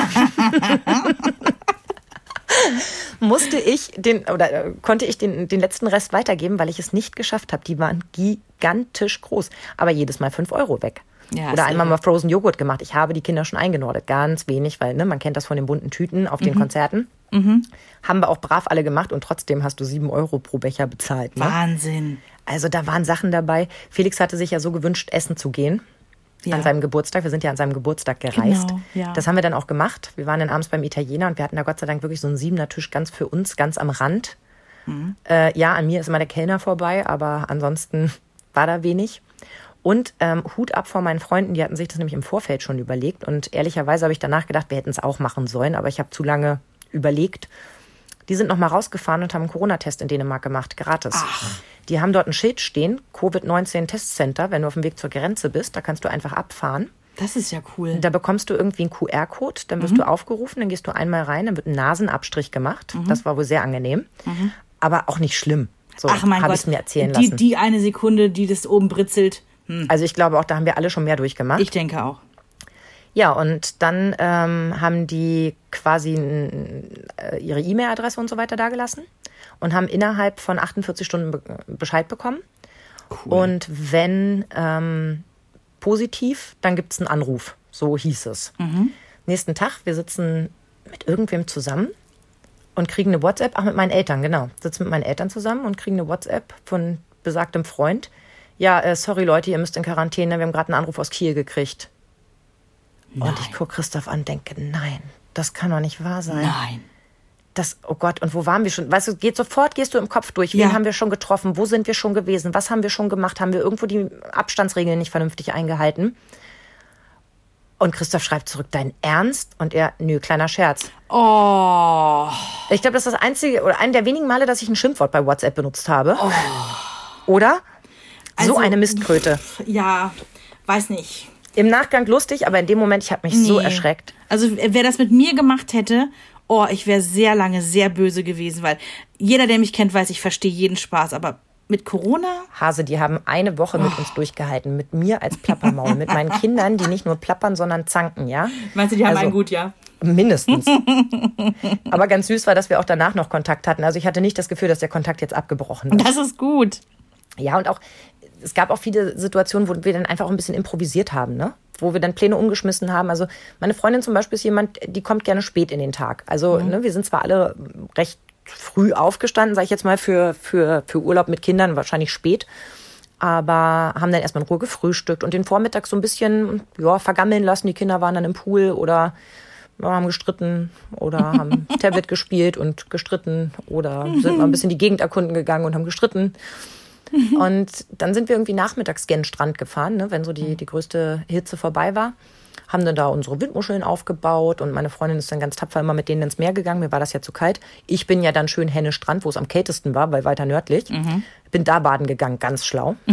musste ich den oder äh, konnte ich den, den letzten Rest weitergeben, weil ich es nicht geschafft habe. Die waren gigantisch groß, aber jedes Mal fünf Euro weg. Ja, oder einmal mal Frozen Joghurt gemacht. Ich habe die Kinder schon eingenordet, ganz wenig, weil ne, man kennt das von den bunten Tüten auf Mhm. den Konzerten. Haben wir auch brav alle gemacht und trotzdem hast du sieben Euro pro Becher bezahlt. Ne? Wahnsinn. Also da waren Sachen dabei. Felix hatte sich ja so gewünscht, essen zu gehen. Ja. An seinem Geburtstag. Wir sind ja an seinem Geburtstag gereist. Genau, ja. Das haben wir dann auch gemacht. Wir waren dann abends beim Italiener und wir hatten da Gott sei Dank wirklich so einen siebener Tisch ganz für uns, ganz am Rand. Mhm. Äh, ja, an mir ist immer der Kellner vorbei, aber ansonsten war da wenig. Und ähm, Hut ab vor meinen Freunden, die hatten sich das nämlich im Vorfeld schon überlegt. Und ehrlicherweise habe ich danach gedacht, wir hätten es auch machen sollen, aber ich habe zu lange überlegt. Die sind nochmal rausgefahren und haben einen Corona-Test in Dänemark gemacht, gratis. Die haben dort ein Schild stehen, Covid-19-Testcenter, wenn du auf dem Weg zur Grenze bist, da kannst du einfach abfahren. Das ist ja cool. Da bekommst du irgendwie einen QR-Code, dann wirst Mhm. du aufgerufen, dann gehst du einmal rein, dann wird ein Nasenabstrich gemacht. Das war wohl sehr angenehm, aber auch nicht schlimm. So Mhm. Ach mein habe Gott. mir erzählen die, lassen. die eine Sekunde, die das oben britzelt. Hm, also ich glaube auch, da haben wir alle schon mehr durchgemacht. ich denke auch. Ja, und dann ähm, haben die quasi äh, ihre E-Mail-Adresse und so weiter dagelassen und haben innerhalb von 48 Stunden be Bescheid bekommen. Und wenn ähm, positiv, dann gibt's einen Anruf. So hieß es. Nächsten Tag, wir sitzen mit irgendwem zusammen und kriegen eine WhatsApp, ach mit meinen Eltern, genau. Sitzen mit meinen Eltern zusammen und kriegen eine WhatsApp von besagtem Freund. Ja, äh, sorry Leute, ihr müsst in Quarantäne, wir haben gerade einen Anruf aus Kiel gekriegt. Und ich gucke Christoph an und denke, nein, das kann doch nicht wahr sein. Nein. Das, oh Gott, und wo waren wir schon? Weißt du, geht sofort, gehst du im Kopf durch. Wen Ja. haben wir schon getroffen? Wo sind wir schon gewesen? Was haben wir schon gemacht? Haben wir irgendwo die Abstandsregeln nicht vernünftig eingehalten? Und Christoph schreibt zurück, dein Ernst? Und er, nö, kleiner Scherz. Oh. Ich glaube, das ist das einzige oder ein der wenigen Male, dass ich ein Schimpfwort bei WhatsApp benutzt habe. Oder? Also- so eine Mistkröte. Ja, weiß nicht. Im Nachgang lustig, aber in dem Moment, ich habe mich so Nee. erschreckt. Also wer das mit mir gemacht hätte, oh, ich wäre sehr lange sehr böse gewesen, weil jeder, der mich kennt, weiß, ich verstehe jeden Spaß, aber mit Corona? Hase, die haben eine Woche mit uns durchgehalten. Mit mir als Plappermaul. mit meinen Kindern, die nicht nur plappern, sondern zanken, ja? Meinst du, die haben Also- einen gut, ja? Mindestens. Aber ganz süß war, dass wir auch danach noch Kontakt hatten. Also ich hatte nicht das Gefühl, dass der Kontakt jetzt abgebrochen wird. Das ist gut. Ja, und auch, es gab auch viele Situationen, wo wir dann einfach auch ein bisschen improvisiert haben, ne? Wo wir dann Pläne umgeschmissen haben. Also meine Freundin zum Beispiel ist jemand, die kommt gerne spät in den Tag. Also ne, wir sind zwar alle recht früh aufgestanden, sage ich jetzt mal, für, für, für Urlaub mit Kindern, wahrscheinlich spät. Aber haben dann erstmal in Ruhe gefrühstückt und den Vormittag so ein bisschen ja, vergammeln lassen. Die Kinder waren dann im Pool oder ja, haben gestritten oder haben Tablet gespielt und gestritten oder sind mal ein bisschen die Gegend erkunden gegangen und haben gestritten. Und dann sind wir irgendwie nachmittags gen Strand gefahren, ne, wenn so die, die größte Hitze vorbei war. Haben dann da unsere Windmuscheln aufgebaut und meine Freundin ist dann ganz tapfer immer mit denen ins Meer gegangen. Mir war das ja zu kalt. Ich bin ja dann schön Henne Strand, wo es am kältesten war, weil weiter nördlich. Bin da baden gegangen, ganz schlau.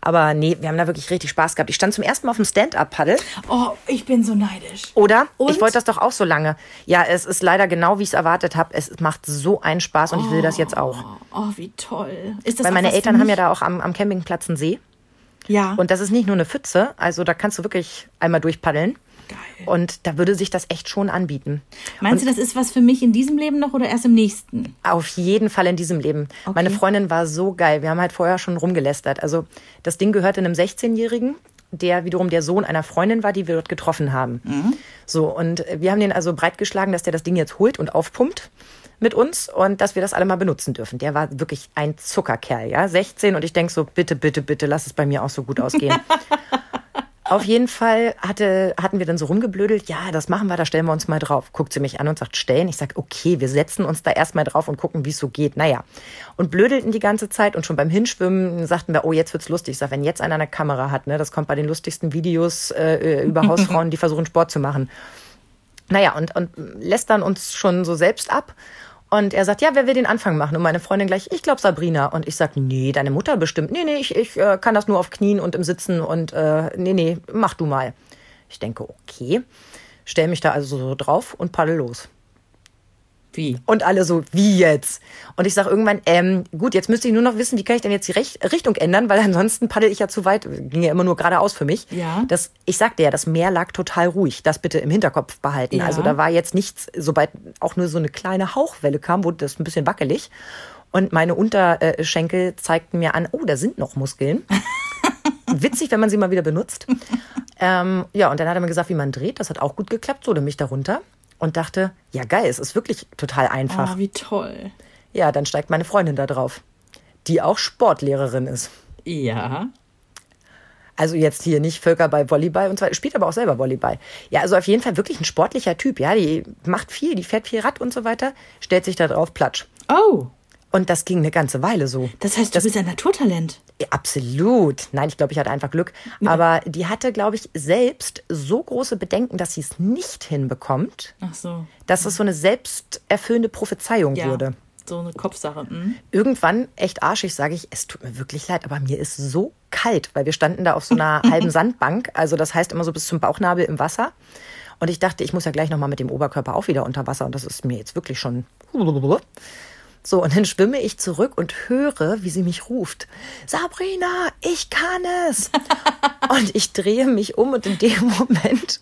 Aber nee, wir haben da wirklich richtig Spaß gehabt. Ich stand zum ersten Mal auf dem Stand-Up-Paddle. Oh, ich bin so neidisch. Oder? Und? Ich wollte das doch auch so lange. Ja, es ist leider genau, wie ich es erwartet habe. Es macht so einen Spaß und ich will das jetzt auch. Oh, wie toll. Ist das Weil meine Eltern haben ja da auch am, am Campingplatz einen See. Ja. Und das ist nicht nur eine Pfütze, also da kannst du wirklich einmal durchpaddeln. Geil. Und da würde sich das echt schon anbieten. Meinst du, das ist was für mich in diesem Leben noch oder erst im nächsten? Auf jeden Fall in diesem Leben. Meine Freundin war so geil. Wir haben halt vorher schon rumgelästert. Also das Ding gehörte einem 16-Jährigen, der wiederum der Sohn einer Freundin war, die wir dort getroffen haben. So, und wir haben den also breitgeschlagen, dass der das Ding jetzt holt und aufpumpt mit uns und dass wir das alle mal benutzen dürfen. Der war wirklich ein Zuckerkerl, ja. 16 und ich denk so, bitte, bitte, bitte, lass es bei mir auch so gut ausgehen. Auf jeden Fall hatte, hatten wir dann so rumgeblödelt, ja, das machen wir, da stellen wir uns mal drauf. Guckt sie mich an und sagt, stellen. Ich sag, okay, wir setzen uns da erstmal drauf und gucken, wie es so geht. Naja. Und blödelten die ganze Zeit und schon beim Hinschwimmen sagten wir, oh, jetzt wird's lustig. Ich sag, wenn jetzt einer eine Kamera hat, ne, das kommt bei den lustigsten Videos äh, über Hausfrauen, die versuchen Sport zu machen. Naja, und, und lästern uns schon so selbst ab. Und er sagt, ja, wer will den Anfang machen? Und meine Freundin gleich, ich glaube Sabrina. Und ich sag, nee, deine Mutter bestimmt. Nee, nee, ich, ich äh, kann das nur auf Knien und im Sitzen und äh, nee, nee, mach du mal. Ich denke, okay. Stell mich da also so drauf und paddel los. Wie? Und alle so, wie jetzt? Und ich sage irgendwann, ähm, gut, jetzt müsste ich nur noch wissen, wie kann ich denn jetzt die Rech Richtung ändern, weil ansonsten paddel ich ja zu weit, ging ja immer nur geradeaus für mich. Ja. Das, ich sagte ja, das Meer lag total ruhig. Das bitte im Hinterkopf behalten. Ja. Also da war jetzt nichts, sobald auch nur so eine kleine Hauchwelle kam, wurde das ein bisschen wackelig. Und meine Unterschenkel zeigten mir an, oh, da sind noch Muskeln. Witzig, wenn man sie mal wieder benutzt. Ähm, ja, und dann hat er mir gesagt, wie man dreht. Das hat auch gut geklappt, so mich darunter. Und dachte, ja geil, es ist wirklich total einfach. Oh, wie toll. Ja, dann steigt meine Freundin da drauf, die auch Sportlehrerin ist. Ja. Also jetzt hier nicht Völker bei Volleyball und zwar spielt aber auch selber Volleyball. Ja, also auf jeden Fall wirklich ein sportlicher Typ, ja, die macht viel, die fährt viel Rad und so weiter, stellt sich da drauf, platsch. Oh, Und das ging eine ganze Weile so. das heißt, du bist ein Naturtalent. Ja, Absolut. Nein, ich glaube, ich hatte einfach Glück. Aber die hatte, glaube ich, selbst so große Bedenken, dass sie es nicht hinbekommt, Ach so. dass es so eine selbsterfüllende Prophezeiung Ja. wurde. So eine Kopfsache. Hm? irgendwann, echt arschig, sage ich, es tut mir wirklich leid, aber mir ist so kalt, weil wir standen da auf so einer halben Sandbank, also das heißt immer so bis zum Bauchnabel im Wasser. Und ich dachte, ich muss ja gleich nochmal mit dem Oberkörper auch wieder unter Wasser und das ist mir jetzt wirklich schon. So, und dann schwimme ich zurück und höre, wie sie mich ruft. Sabrina, ich kann es. und ich drehe mich um und in dem Moment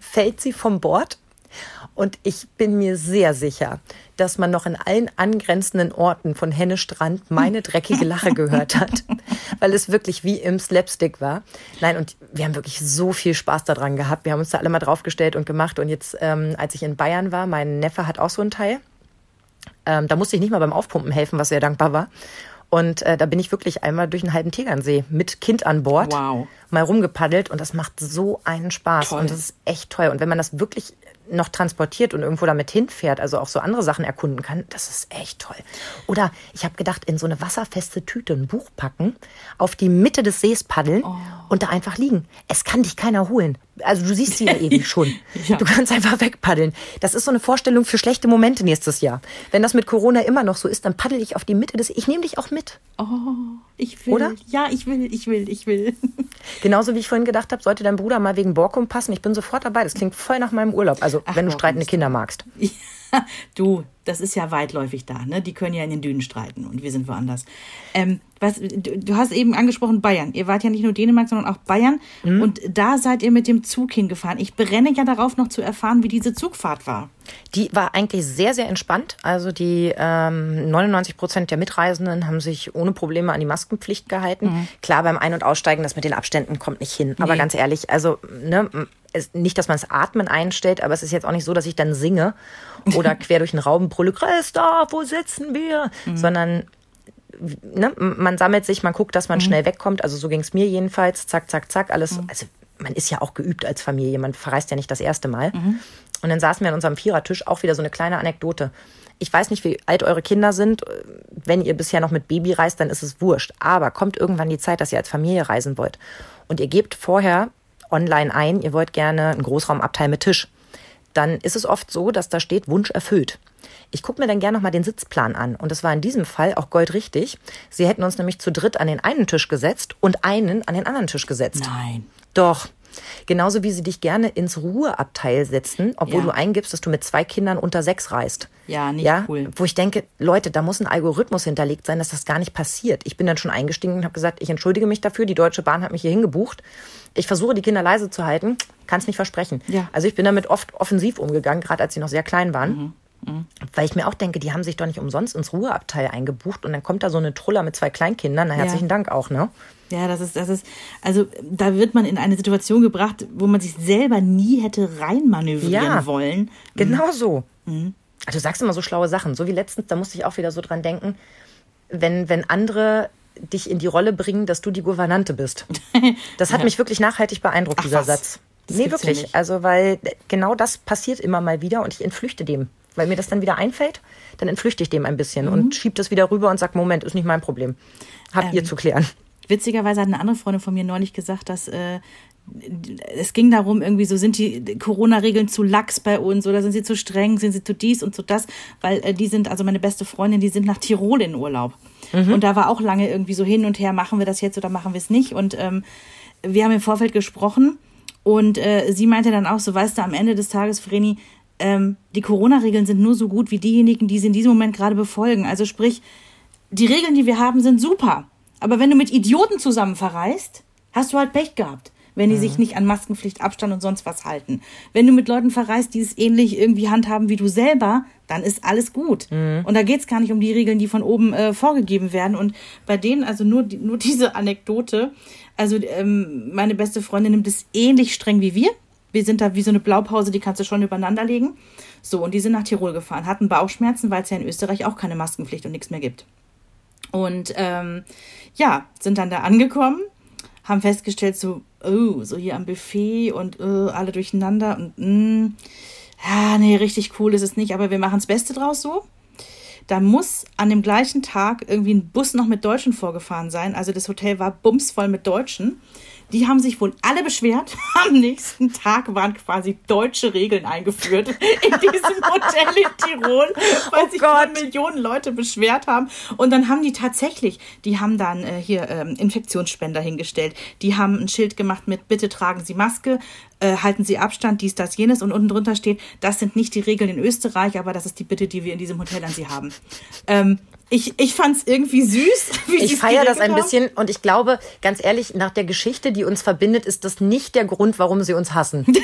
fällt sie vom Bord. Und ich bin mir sehr sicher, dass man noch in allen angrenzenden Orten von Hennestrand meine dreckige Lache gehört hat, weil es wirklich wie im Slapstick war. Nein, und wir haben wirklich so viel Spaß daran gehabt. Wir haben uns da alle mal draufgestellt und gemacht. Und jetzt, ähm, als ich in Bayern war, mein Neffe hat auch so ein Teil. Ähm, da musste ich nicht mal beim Aufpumpen helfen, was sehr dankbar war. Und äh, da bin ich wirklich einmal durch einen halben Tegernsee mit Kind an Bord Wow. mal rumgepaddelt und das macht so einen Spaß Toll. und das ist echt toll. Und wenn man das wirklich noch transportiert und irgendwo damit hinfährt, also auch so andere Sachen erkunden kann, das ist echt toll. Oder ich habe gedacht, in so eine wasserfeste Tüte ein Buch packen, auf die Mitte des Sees paddeln Oh. und da einfach liegen. Es kann dich keiner holen. Also du siehst sie ja ewig schon. Ja. Du kannst einfach wegpaddeln. Das ist so eine Vorstellung für schlechte Momente nächstes Jahr. Wenn das mit Corona immer noch so ist, dann paddel ich auf die Mitte des. Ich nehme dich auch mit. Oh, ich will. Oder? Ja, ich will, ich will, ich will. Genauso wie ich vorhin gedacht habe, sollte dein Bruder mal wegen Borkum passen. Ich bin sofort dabei. Das klingt voll nach meinem Urlaub. Also Ach, wenn du streitende Kinder magst. Ja, du, das ist ja weitläufig da, ne? Die können ja in den Dünen streiten und wir sind woanders. Ähm, was, du, du hast eben angesprochen Bayern. Ihr wart ja nicht nur Dänemark, sondern auch Bayern. Mhm. Und da seid ihr mit dem Zug hingefahren. Ich brenne ja darauf, noch zu erfahren, wie diese Zugfahrt war. Die war eigentlich sehr, sehr entspannt. Also die ähm, 99 Prozent der Mitreisenden haben sich ohne Probleme an die Maskenpflicht gehalten. Klar, beim Ein- und Aussteigen, das mit den Abständen kommt nicht hin. Aber Nee. ganz ehrlich, also ne, es, nicht, dass man das Atmen einstellt, aber es ist jetzt auch nicht so, dass ich dann singe oder quer durch den Raum brülle, Christoph, wo sitzen wir? Sondern ne, man sammelt sich, man guckt, dass man schnell wegkommt. Also so ging es mir jedenfalls. Zack, zack, zack, alles. Also man ist ja auch geübt als Familie, man verreist ja nicht das erste Mal. Und dann saßen wir an unserem Vierertisch, auch wieder so eine kleine Anekdote. Ich weiß nicht, wie alt eure Kinder sind. Wenn ihr bisher noch mit Baby reist, dann ist es wurscht. Aber kommt irgendwann die Zeit, dass ihr als Familie reisen wollt. Und ihr gebt vorher online ein, ihr wollt gerne einen Großraumabteil mit Tisch, dann ist es oft so, dass da steht Wunsch erfüllt. Ich gucke mir dann gerne nochmal den Sitzplan an. Und das war in diesem Fall auch goldrichtig. Sie hätten uns nämlich zu dritt an den einen Tisch gesetzt und einen an den anderen Tisch gesetzt. Nein. Doch. Genauso wie sie dich gerne ins Ruheabteil setzen, obwohl Ja. du eingibst, dass du mit zwei Kindern unter sechs reist. Ja, nicht ja, cool. Wo ich denke, Leute, da muss ein Algorithmus hinterlegt sein, dass das gar nicht passiert. Ich bin dann schon eingestiegen und habe gesagt, ich entschuldige mich dafür, die Deutsche Bahn hat mich hier hingebucht. Ich versuche, die Kinder leise zu halten, kann es nicht versprechen. Ja. Also ich bin damit oft offensiv umgegangen, gerade als sie noch sehr klein waren. Mhm, Weil ich mir auch denke, die haben sich doch nicht umsonst ins Ruheabteil eingebucht und dann kommt da so eine Truller mit zwei Kleinkindern. Na, herzlichen Dank auch, ne? Ja, das ist, das ist, also da wird man in eine Situation gebracht, wo man sich selber nie hätte reinmanövrieren Ja. wollen. Genau so. Mhm. Also du sagst immer so schlaue Sachen. So wie letztens, da musste ich auch wieder so dran denken, wenn, wenn andere dich in die Rolle bringen, dass du die Gouvernante bist. Das hat mich wirklich nachhaltig beeindruckt, Ach, dieser was? Satz. Das nee, ja wirklich. also, weil genau das passiert immer mal wieder und ich entflüchte dem. Weil mir das dann wieder einfällt, dann entflüchte ich dem ein bisschen Mhm. und schieb das wieder rüber und sag, Moment, ist nicht mein Problem. Habt Ähm, ihr zu klären. Witzigerweise hat eine andere Freundin von mir neulich gesagt, dass äh, es ging darum, irgendwie so, sind die Corona-Regeln zu lax bei uns oder sind sie zu streng, sind sie zu dies und zu das, weil äh, die sind, also meine beste Freundin, die sind nach Tirol in Urlaub. Und da war auch lange irgendwie so hin und her, machen wir das jetzt oder machen wir es nicht. Und ähm, wir haben im Vorfeld gesprochen und äh, sie meinte dann auch so, weißt du, am Ende des Tages, Vreni, ähm, die Corona-Regeln sind nur so gut wie diejenigen, die sie in diesem Moment gerade befolgen. Also sprich, die Regeln, die wir haben, sind super. Aber wenn du mit Idioten zusammen verreist, hast du halt Pech gehabt. Wenn die sich nicht an Maskenpflicht, Abstand und sonst was halten. Wenn du mit Leuten verreist, die es ähnlich irgendwie handhaben wie du selber, dann ist alles gut. Und da geht's gar nicht um die Regeln, die von oben äh, vorgegeben werden. Und bei denen, also nur, die- nur diese Anekdote, also ähm, meine beste Freundin nimmt es ähnlich streng wie wir. Wir sind da wie so eine Blaupause, die kannst du schon übereinander legen. So, und die sind nach Tirol gefahren, hatten Bauchschmerzen, weil es ja in Österreich auch keine Maskenpflicht und nichts mehr gibt. Und ähm, ja, sind dann da angekommen, haben festgestellt, so, oh, so hier am Buffet und äh, alle durcheinander und mh, ja, nee, richtig cool ist es nicht, aber wir machen das Beste draus so. Da muss an dem gleichen Tag irgendwie ein Bus noch mit Deutschen vorgefahren sein. Also das Hotel war bumsvoll mit Deutschen. Die haben sich wohl alle beschwert. Am nächsten Tag waren quasi deutsche Regeln eingeführt in diesem Hotel in Tirol, weil Oh sich Millionen Leute beschwert haben. Und dann haben die tatsächlich, die haben dann äh, hier ähm, Infektionsspender hingestellt. Die haben ein Schild gemacht mit Bitte tragen Sie Maske, äh, halten Sie Abstand, dies, das, jenes. Und unten drunter steht, das sind nicht die Regeln in Österreich, aber das ist die Bitte, die wir in diesem Hotel an Sie haben. Ähm, ich ich fand es irgendwie süß. Wie Ich feiere das ein haben. bisschen und ich glaube, ganz ehrlich, nach der Geschichte, die uns verbindet, ist das nicht der Grund, warum sie uns hassen.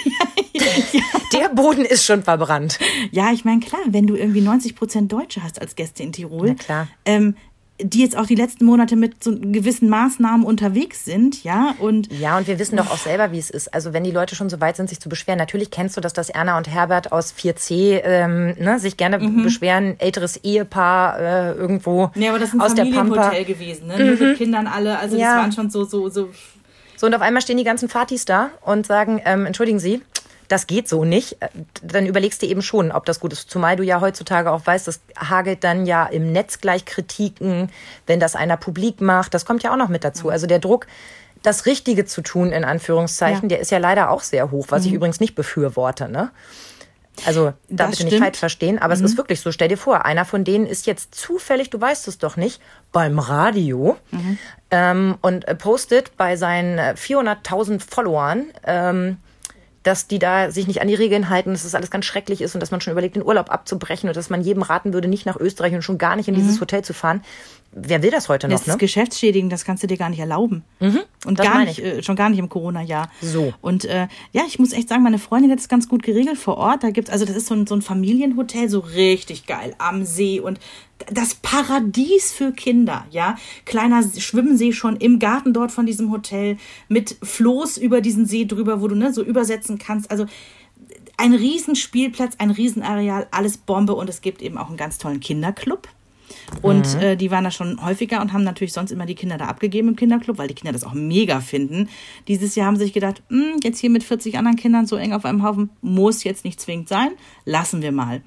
Der Boden ist schon verbrannt. Ja, ich meine, klar, wenn du irgendwie 90 Prozent Deutsche hast als Gäste in Tirol, Na klar. Ähm, die jetzt auch die letzten Monate mit so gewissen Maßnahmen unterwegs sind, ja, und Ja, und wir wissen doch auch selber, wie es ist. Also wenn die Leute schon so weit sind, sich zu beschweren. Natürlich kennst du das, dass Erna und Herbert aus 4C ähm, ne, sich gerne beschweren. Älteres Ehepaar äh, irgendwo ja, aber das ist ein aus der Pampa. Gewesen, ne? Nur mit Kindern alle, also Ja. das waren schon so, so, so. So, und auf einmal stehen die ganzen Fatis da und sagen, ähm, entschuldigen Sie, das geht so nicht. Äh, Dann überlegst du eben schon, ob das gut ist. Zumal du ja heutzutage auch weißt, das hagelt dann ja im Netz gleich Kritiken, wenn das einer publik macht. Das kommt ja auch noch mit dazu. Also der Druck, das Richtige zu tun, in Anführungszeichen, Ja. Mhm. der ist ja leider auch sehr hoch, was ich übrigens nicht befürworte, ne? Also, da bitte nicht falsch verstehen, aber es ist wirklich so. Stell dir vor, einer von denen ist jetzt zufällig, du weißt es doch nicht, beim Radio ähm, und postet bei seinen äh, 400.000 Followern, ähm, dass die da sich nicht an die Regeln halten, dass das alles ganz schrecklich ist und dass man schon überlegt, den Urlaub abzubrechen und dass man jedem raten würde, nicht nach Österreich und schon gar nicht in dieses Hotel zu fahren. Wer will das heute Das noch, ist ne? geschäftsschädigend, das kannst du dir gar nicht erlauben. Und das gar nicht, äh, schon gar nicht im Corona-Jahr. So. Und äh, ja, ich muss echt sagen, meine Freundin hat es ganz gut geregelt vor Ort. Da gibt's, also das ist so ein, so ein Familienhotel, so richtig geil, am See und das Paradies für Kinder, ja. Kleiner Schwimmensee schon im Garten dort von diesem Hotel mit Floß über diesen See drüber, wo du ne, so übersetzen kannst. Also ein Riesenspielplatz, ein Riesenareal, alles Bombe und es gibt eben auch einen ganz tollen Kinderclub. Und Mhm. äh, die waren da schon häufiger und haben natürlich sonst immer die Kinder da abgegeben im Kinderclub, weil die Kinder das auch mega finden. Dieses Jahr haben sie sich gedacht, "Hm, jetzt hier mit 40 anderen Kindern so eng auf einem Haufen, muss jetzt nicht zwingend sein, lassen wir mal.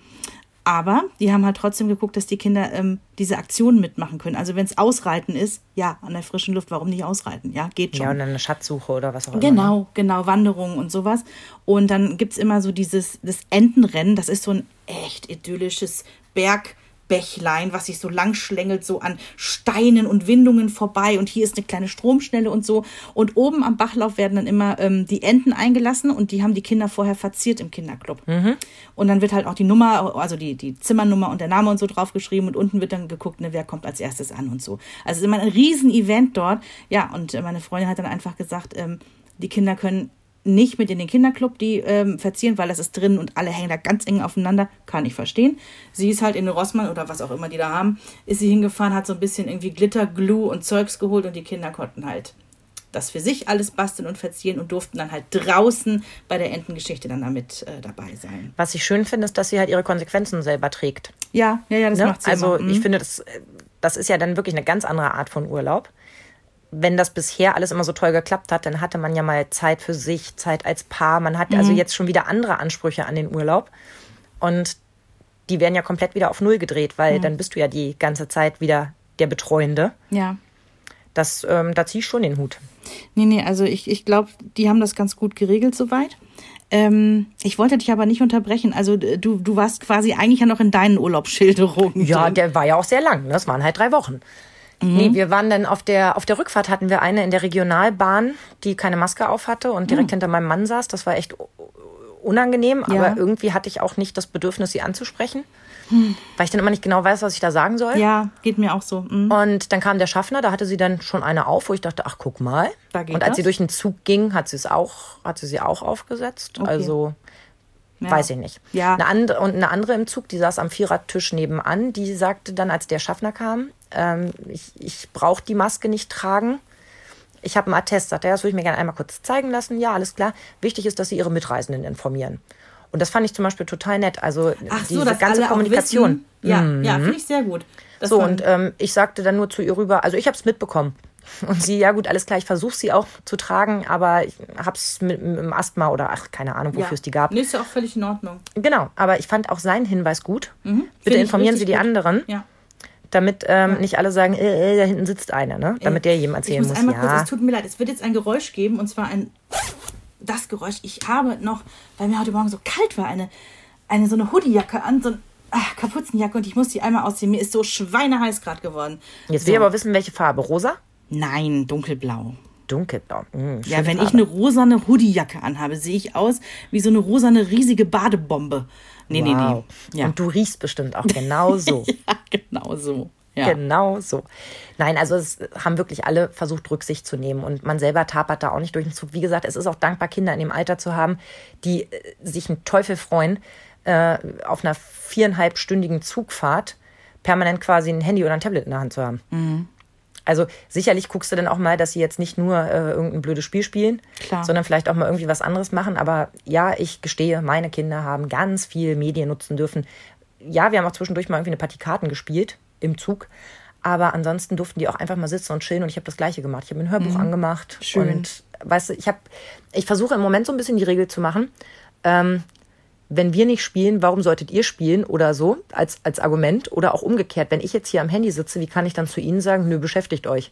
Aber die haben halt trotzdem geguckt, dass die Kinder ähm, diese Aktionen mitmachen können. Also wenn es Ausreiten ist, ja, an der frischen Luft, warum nicht ausreiten? Ja, geht schon. Ja, und dann eine Schatzsuche oder was auch immer. Genau, genau, Wanderungen und sowas. Und dann gibt's immer so dieses das Entenrennen, das ist so ein echt idyllisches Berg. Bächlein, was sich so lang schlängelt, so an Steinen und Windungen vorbei. Und hier ist eine kleine Stromschnelle und so. Und oben am Bachlauf werden dann immer ähm, die Enten eingelassen und die haben die Kinder vorher verziert im Kinderclub. Und dann wird halt auch die Nummer, also die, die Zimmernummer und der Name und so draufgeschrieben und unten wird dann geguckt, ne, wer kommt als erstes an und so. Also es ist immer ein Riesen-Event dort. Ja, und meine Freundin hat dann einfach gesagt, ähm, die Kinder können nicht mit in den Kinderclub die ähm, verzieren, weil das ist drin und alle hängen da ganz eng aufeinander. Kann ich verstehen. Sie ist halt in den Rossmann oder was auch immer die da haben, ist sie hingefahren, hat so ein bisschen irgendwie Glitter, Glue und Zeugs geholt und die Kinder konnten halt das für sich alles basteln und verzieren und durften dann halt draußen bei der Entengeschichte dann damit äh, dabei sein. Was ich schön finde, ist, dass sie halt ihre Konsequenzen selber trägt. Ja, ja, ja, das Ne? macht sie Also immer. Mhm. ich finde, das, das ist ja dann wirklich eine ganz andere Art von Urlaub. Wenn das bisher alles immer so toll geklappt hat, dann hatte man ja mal Zeit für sich, Zeit als Paar. Man hat Mhm. also jetzt schon wieder andere Ansprüche an den Urlaub. Und die werden ja komplett wieder auf Null gedreht, weil Mhm. dann bist du ja die ganze Zeit wieder der Betreuende. Ja. Das, ähm, da ziehe ich schon den Hut. Nee, nee, also ich, ich glaube, die haben das ganz gut geregelt soweit. Ähm, ich wollte dich aber nicht unterbrechen. Also d- du, du warst quasi eigentlich ja noch in deinen Urlaubsschilderungen. Ja, drin. der war ja auch sehr lang. ne? Das waren halt drei Wochen. Nee, wir waren dann auf der, auf der Rückfahrt hatten wir eine in der Regionalbahn, die keine Maske auf hatte und direkt hinter meinem Mann saß. Das war echt unangenehm, Ja. aber irgendwie hatte ich auch nicht das Bedürfnis, sie anzusprechen, weil ich dann immer nicht genau weiß, was ich da sagen soll. ja, geht mir auch so. Mhm. Und dann kam der Schaffner, da hatte sie dann schon eine auf, wo ich dachte, ach guck mal. Da und als das. sie durch den Zug ging, hat sie es auch, hat sie sie auch aufgesetzt. Okay. Also Ja. weiß ich nicht. Ja. Eine andere, und eine andere im Zug, die saß am Vierertisch nebenan, die sagte dann, als der Schaffner kam, ähm, ich, ich brauche die Maske nicht tragen. Ich habe einen Attest, sagt er, das würde ich mir gerne einmal kurz zeigen lassen. Ja, alles klar. Wichtig ist, dass Sie Ihre Mitreisenden informieren. Und das fand ich zum Beispiel total nett. Also Ach diese so, dass ganze Kommunikation. Ja, ja, finde ich sehr gut. Das So, und ähm, ich sagte dann nur zu ihr rüber, also ich habe es mitbekommen. Und sie, ja gut, alles klar, ich versuche sie auch zu tragen, aber ich hab's mit, mit dem Asthma oder ach, keine Ahnung, wofür ja. es die gab. Nee, ist ja auch völlig in Ordnung. Genau, aber ich fand auch seinen Hinweis gut. Bitte Mhm. Ich informieren Sie die gut. anderen, Ja. damit ähm, nicht alle sagen, äh, äh, da hinten sitzt einer, ne? Damit der jedem Ich erzählen muss muss. einmal ja. kurz, es tut mir leid, es wird jetzt ein Geräusch geben und zwar ein das Geräusch. Ich habe noch, weil mir heute Morgen so kalt war, eine, eine so eine Hoodiejacke an, so eine ach, Kapuzenjacke und ich muss die einmal ausziehen. Mir ist so schweineheiß gerade geworden. Jetzt so. will ich aber wissen, welche Farbe. Rosa? Nein, dunkelblau. Dunkelblau. Hm, Ja, wenn ich Farbe. eine rosane Hoodiejacke anhabe, sehe ich aus wie so eine rosane riesige Badebombe. Nee, nee, wow. nee. Ja. Und du riechst bestimmt auch genau so. ja, genau so. Ja. Genau so. Nein, also es haben wirklich alle versucht, Rücksicht zu nehmen. Und man selber tapert da auch nicht durch den Zug. Wie gesagt, es ist auch dankbar, Kinder in dem Alter zu haben, die äh, sich einen Teufel freuen, äh, auf einer viereinhalbstündigen Zugfahrt permanent quasi ein Handy oder ein Tablet in der Hand zu haben. Mhm. Also sicherlich guckst du dann auch mal, dass sie jetzt nicht nur äh, irgendein blödes Spiel spielen, Klar. sondern vielleicht auch mal irgendwie was anderes machen. Aber ja, ich gestehe, meine Kinder haben ganz viel Medien nutzen dürfen. Ja, wir haben auch zwischendurch mal irgendwie eine Partie Karten gespielt im Zug. Aber ansonsten durften die auch einfach mal sitzen und chillen und ich habe das Gleiche gemacht. Ich habe ein Hörbuch angemacht. Mhm. Schön. Und weißt du, ich habe, ich versuche im Moment so ein bisschen die Regel zu machen. Ähm, wenn wir nicht spielen, warum solltet ihr spielen oder so als, als Argument oder auch umgekehrt, wenn ich jetzt hier am Handy sitze, wie kann ich dann zu Ihnen sagen, nö, beschäftigt euch?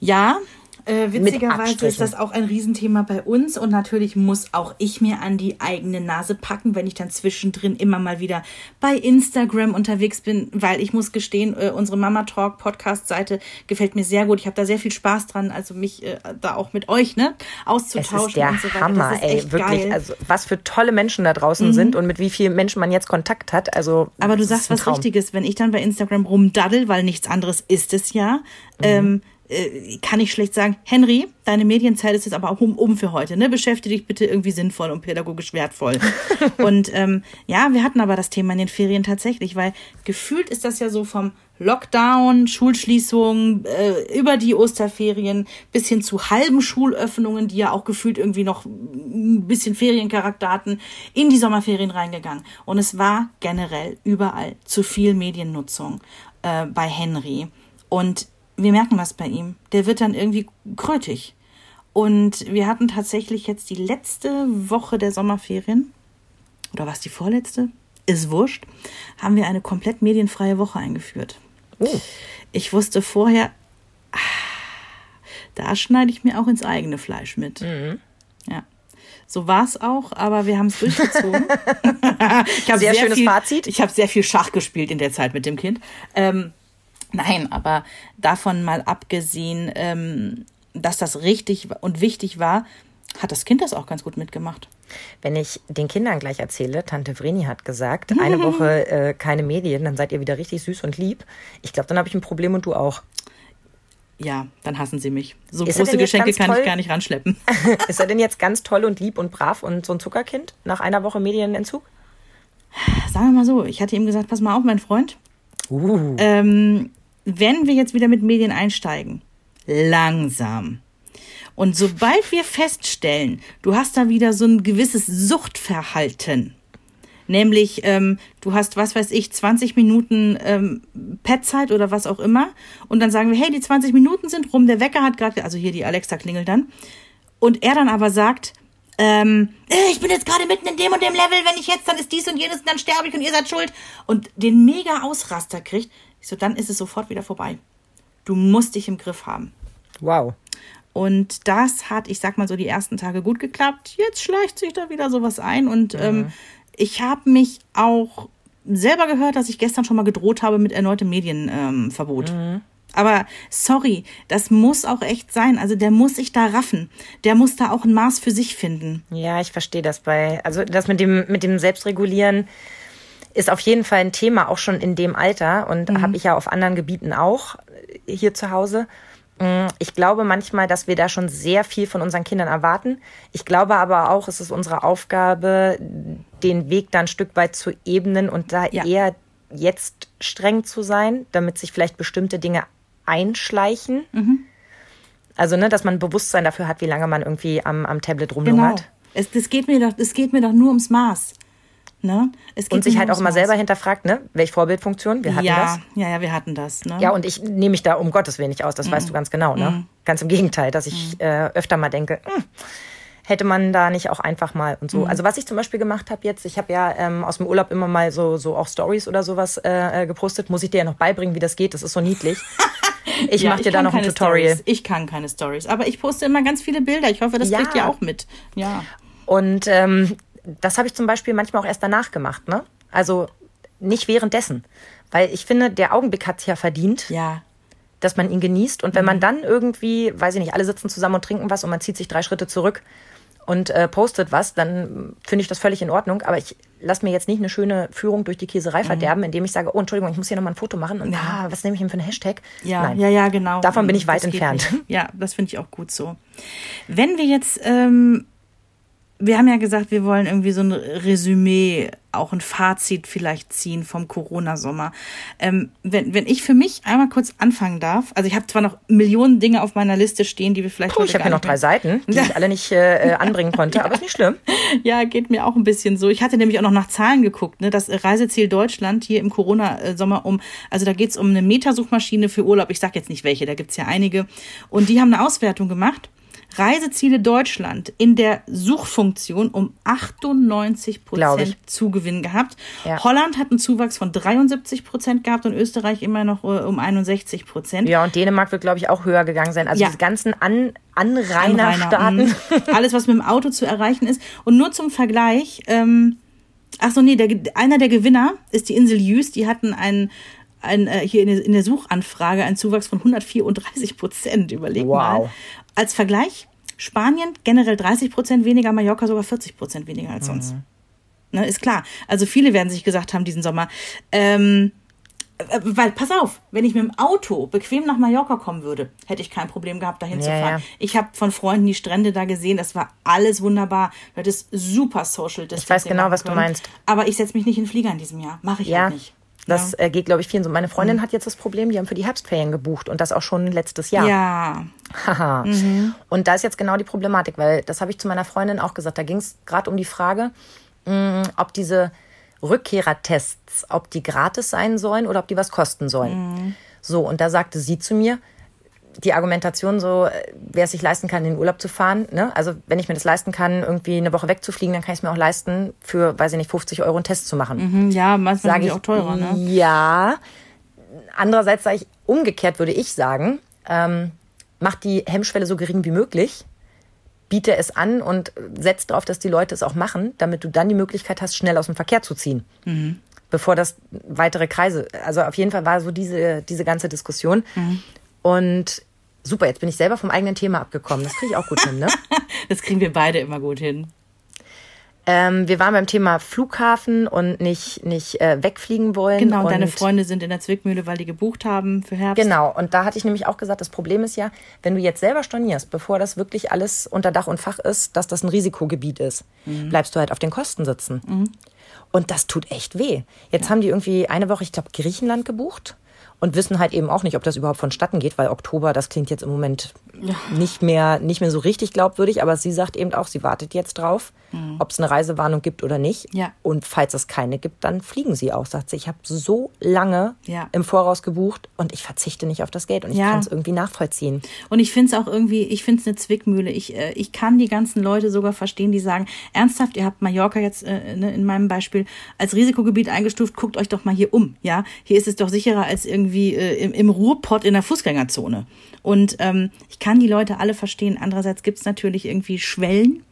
Ja, äh, witzigerweise ist das auch ein Riesenthema bei uns und natürlich muss auch ich mir an die eigene Nase packen, wenn ich dann zwischendrin immer mal wieder bei Instagram unterwegs bin, weil ich muss gestehen, äh, unsere Mama Talk Podcast Seite gefällt mir sehr gut. Ich habe da sehr viel Spaß dran, also mich äh, da auch mit euch ne Es auszutauschen ist der und so weiter. Hammer, das ist ey, wirklich. geil. Mhm. Also was für tolle Menschen da draußen sind und mit wie vielen Menschen man jetzt Kontakt hat. Also Aber du sagst was Traum. Richtiges, wenn ich dann bei Instagram rumdaddel, weil nichts anderes ist es ja, ähm, äh, kann ich schlecht sagen, Henry, deine Medienzeit ist jetzt aber auch um, um für heute, ne? Beschäftige dich bitte irgendwie sinnvoll und pädagogisch wertvoll. und ähm, ja, wir hatten aber das Thema in den Ferien tatsächlich, weil gefühlt ist das ja so vom Lockdown, Schulschließung, äh, über die Osterferien bis hin zu halben Schulöffnungen, die ja auch gefühlt irgendwie noch ein bisschen Feriencharakter hatten, in die Sommerferien reingegangen. Und es war generell überall zu viel Mediennutzung äh, bei Henry. Und wir merken was bei ihm. Der wird dann irgendwie krötig. Und wir hatten tatsächlich jetzt die letzte Woche der Sommerferien. Oder war es die vorletzte? ist wurscht, haben wir eine komplett medienfreie Woche eingeführt. Oh. Ich wusste vorher, ah, da schneide ich mir auch ins eigene Fleisch mit. Mhm. Ja. So war es auch, aber wir haben es durchgezogen. ich hab Sehr schönes viel, Fazit. Ich habe sehr viel Schach gespielt in der Zeit mit dem Kind. Ähm, nein, aber davon mal abgesehen, ähm, dass das richtig und wichtig war, hat das Kind das auch ganz gut mitgemacht. Wenn ich den Kindern gleich erzähle, Tante Vreni hat gesagt, eine Woche äh, keine Medien, dann seid ihr wieder richtig süß und lieb. Ich glaube, dann habe ich ein Problem und du auch. Ja, dann hassen sie mich. So Ist große Geschenke kann toll? ich gar nicht ranschleppen. Ist er denn jetzt ganz toll und lieb und brav und so ein Zuckerkind nach einer Woche Medienentzug? Sagen wir mal so, ich hatte ihm gesagt, pass mal auf, mein Freund, Uh. ähm, wenn wir jetzt wieder mit Medien einsteigen, langsam. Und sobald wir feststellen, du hast da wieder so ein gewisses Suchtverhalten, nämlich ähm, du hast, was weiß ich, 20 Minuten ähm, Petzeit oder was auch immer, und dann sagen wir, hey, die 20 Minuten sind rum, der Wecker hat gerade, also hier die Alexa klingelt dann, und er dann aber sagt, ähm, äh, ich bin jetzt gerade mitten in dem und dem Level, wenn ich jetzt, dann ist dies und jenes und dann sterbe ich und ihr seid schuld und den mega Ausraster kriegt, ich so, dann ist es sofort wieder vorbei. Du musst dich im Griff haben. Wow. Und das hat, ich sag mal so, die ersten Tage gut geklappt. Jetzt schleicht sich da wieder sowas ein und ähm, ich habe mich auch selber gehört, dass ich gestern schon mal gedroht habe mit erneutem Medienverbot. Ähm, Verbot. Aber sorry, das muss auch echt sein. Also der muss sich da raffen. Der muss da auch ein Maß für sich finden. Ja, ich verstehe das bei, also das mit dem, mit dem Selbstregulieren ist auf jeden Fall ein Thema, auch schon in dem Alter und habe ich ja auf anderen Gebieten auch äh, hier zu Hause. Mm, Ich glaube manchmal, dass wir da schon sehr viel von unseren Kindern erwarten. Ich glaube aber auch, es ist unsere Aufgabe, den Weg da ein Stück weit zu ebnen und da Ja. eher jetzt streng zu sein, damit sich vielleicht bestimmte Dinge einschleichen. Also, ne, dass man ein Bewusstsein dafür hat, wie lange man irgendwie am, am Tablet Genau. rumlungert. Es, das geht mir doch, es geht mir doch nur ums Maß. Ne? Es geht Und sich halt auch immer ums selber hinterfragt, ne? Welche Vorbildfunktion? Wir hatten ja, das. ja, ja, wir hatten das. Ne? Ja, und ich nehme mich da um Gottes Willen nicht aus, das Mhm. weißt du ganz genau, ne? Ganz im Gegenteil, dass ich äh, öfter mal denke, hm, hätte man da nicht auch einfach mal und so. Mhm. Also was ich zum Beispiel gemacht habe jetzt, ich habe ja ähm, aus dem Urlaub immer mal so, so auch Stories oder sowas äh, äh, gepostet, muss ich dir ja noch beibringen, wie das geht, das ist so niedlich. Ich Ja, mache dir da noch ein Tutorial. Stories. Ich kann keine Stories, aber ich poste immer ganz viele Bilder. Ich hoffe, das Ja. kriegt ihr auch mit. Ja. Und ähm, das habe ich zum Beispiel manchmal auch erst danach gemacht, ne? Also nicht währenddessen. Weil ich finde, der Augenblick hat es ja verdient. Ja. dass man ihn genießt. Und wenn Mhm. man dann irgendwie, weiß ich nicht, alle sitzen zusammen und trinken was und man zieht sich drei Schritte zurück und äh, postet was, dann finde ich das völlig in Ordnung. Aber ich lasse mir jetzt nicht eine schöne Führung durch die Käserei verderben, indem ich sage, oh, Entschuldigung, ich muss hier nochmal ein Foto machen. Und Mhm. Ja. ah, was nehme ich denn für einen Hashtag? Ja, Nein. ja, ja, genau. Davon bin ich weit entfernt. nicht. Ja, das finde ich auch gut so. Wenn wir jetzt, ähm, wir haben ja gesagt, wir wollen irgendwie so ein Resümee, auch ein Fazit vielleicht ziehen vom Corona-Sommer. Ähm, wenn, wenn ich für mich einmal kurz anfangen darf, also ich habe zwar noch Millionen Dinge auf meiner Liste stehen, die wir vielleicht Puh, ich habe hier noch drei Seiten, die ich alle nicht äh, äh, anbringen konnte, aber ist nicht schlimm. Ja, geht mir auch ein bisschen so. Ich hatte nämlich auch noch nach Zahlen geguckt. Ne? Das Reiseziel Deutschland hier im Corona-Sommer um, also da geht's um eine Metasuchmaschine für Urlaub. Ich sag jetzt nicht welche, da gibt's ja einige. Und die haben eine Auswertung gemacht. Reiseziele Deutschland in der Suchfunktion um 98 Glaub Prozent. Zugewinn gehabt. Ja. Holland hat einen Zuwachs von 73 Prozent gehabt und Österreich immer noch äh, um 61 Prozent. Ja, und Dänemark wird, glaube ich, auch höher gegangen sein. Also Ja. diese ganzen An Anrainer, Anrainerstaaten. mhm. Alles, was mit dem Auto zu erreichen ist. Und nur zum Vergleich, ähm, ach so, nee, der, einer der Gewinner ist die Insel Jüst. Die hatten einen, ein, äh, hier in der, in der Suchanfrage einen Zuwachs von 134 Prozent. Überleg mal. Als Vergleich, Spanien generell 30 Prozent weniger, Mallorca sogar 40 Prozent weniger als sonst. Ne, ist klar. Also viele werden sich gesagt haben diesen Sommer, ähm, äh, weil, pass auf, wenn ich mit dem Auto bequem nach Mallorca kommen würde, hätte ich kein Problem gehabt, dahin zu Ja, fahren. ja. Ich habe von Freunden die Strände da gesehen, das war alles wunderbar. Du hattest super Social Distancing. weiß genau, was du meinst. Aber ich setze mich nicht in Flieger in diesem Jahr. Mache ich Ja, halt nicht. Das äh, geht, glaube ich, vielen so. Meine Mhm. Freundin hat jetzt das Problem, die haben für die Herbstferien gebucht und das auch schon letztes Jahr. Ja. Haha. Mhm. Und da ist jetzt genau die Problematik, weil das habe ich zu meiner Freundin auch gesagt. Da ging es gerade um die Frage, mh, ob diese Rückkehrertests, ob die gratis sein sollen oder ob die was kosten sollen. Mhm. So, und da sagte sie zu mir, die Argumentation so, äh, wer es sich leisten kann, in den Urlaub zu fahren. Ne? Also wenn ich mir das leisten kann, irgendwie eine Woche wegzufliegen, dann kann ich es mir auch leisten, für, weiß ich nicht, 50 Euro einen Test zu machen. Mhm, ja, manchmal Sage ist ich auch teurer, ne? Ja. Andererseits sage ich, umgekehrt würde ich sagen, ähm, mach die Hemmschwelle so gering wie möglich, biete es an und setz darauf, dass die Leute es auch machen, damit du dann die Möglichkeit hast, schnell aus dem Verkehr zu ziehen. Mhm. Bevor das weitere Kreise, also auf jeden Fall war so diese, diese ganze Diskussion. Mhm. Und super, jetzt bin ich selber vom eigenen Thema abgekommen. Das kriege ich auch gut hin, ne? Das kriegen wir beide immer gut hin. Ähm, wir waren beim Thema Flughafen und nicht, nicht äh, wegfliegen wollen. Genau, und deine Freunde sind in der Zwickmühle, weil die gebucht haben für Herbst. Genau, und da hatte ich nämlich auch gesagt, das Problem ist ja, wenn du jetzt selber stornierst, bevor das wirklich alles unter Dach und Fach ist, dass das ein Risikogebiet ist, bleibst du halt auf den Kosten sitzen. Und das tut echt weh. Jetzt haben die irgendwie eine Woche, ich glaube, Griechenland gebucht und wissen halt eben auch nicht, ob das überhaupt vonstatten geht, weil Oktober, das klingt jetzt im Moment nicht mehr, nicht mehr so richtig glaubwürdig, aber sie sagt eben auch, sie wartet jetzt drauf, ob es eine Reisewarnung gibt oder nicht. Ja. Und falls es keine gibt, dann fliegen sie auch, sagt sie. Ich habe so lange Ja. im Voraus gebucht und ich verzichte nicht auf das Geld und ich Ja. kann es irgendwie nachvollziehen. Und ich finde es auch irgendwie, ich finde es eine Zwickmühle. Ich, äh, ich kann die ganzen Leute sogar verstehen, die sagen, ernsthaft, ihr habt Mallorca jetzt äh, ne, in meinem Beispiel als Risikogebiet eingestuft, guckt euch doch mal hier um. Ja, Hier ist es doch sicherer als irgendwie äh, im, im Ruhrpott in der Fußgängerzone. Und ähm, ich kann die Leute alle verstehen. Andererseits gibt es natürlich irgendwie Schwellen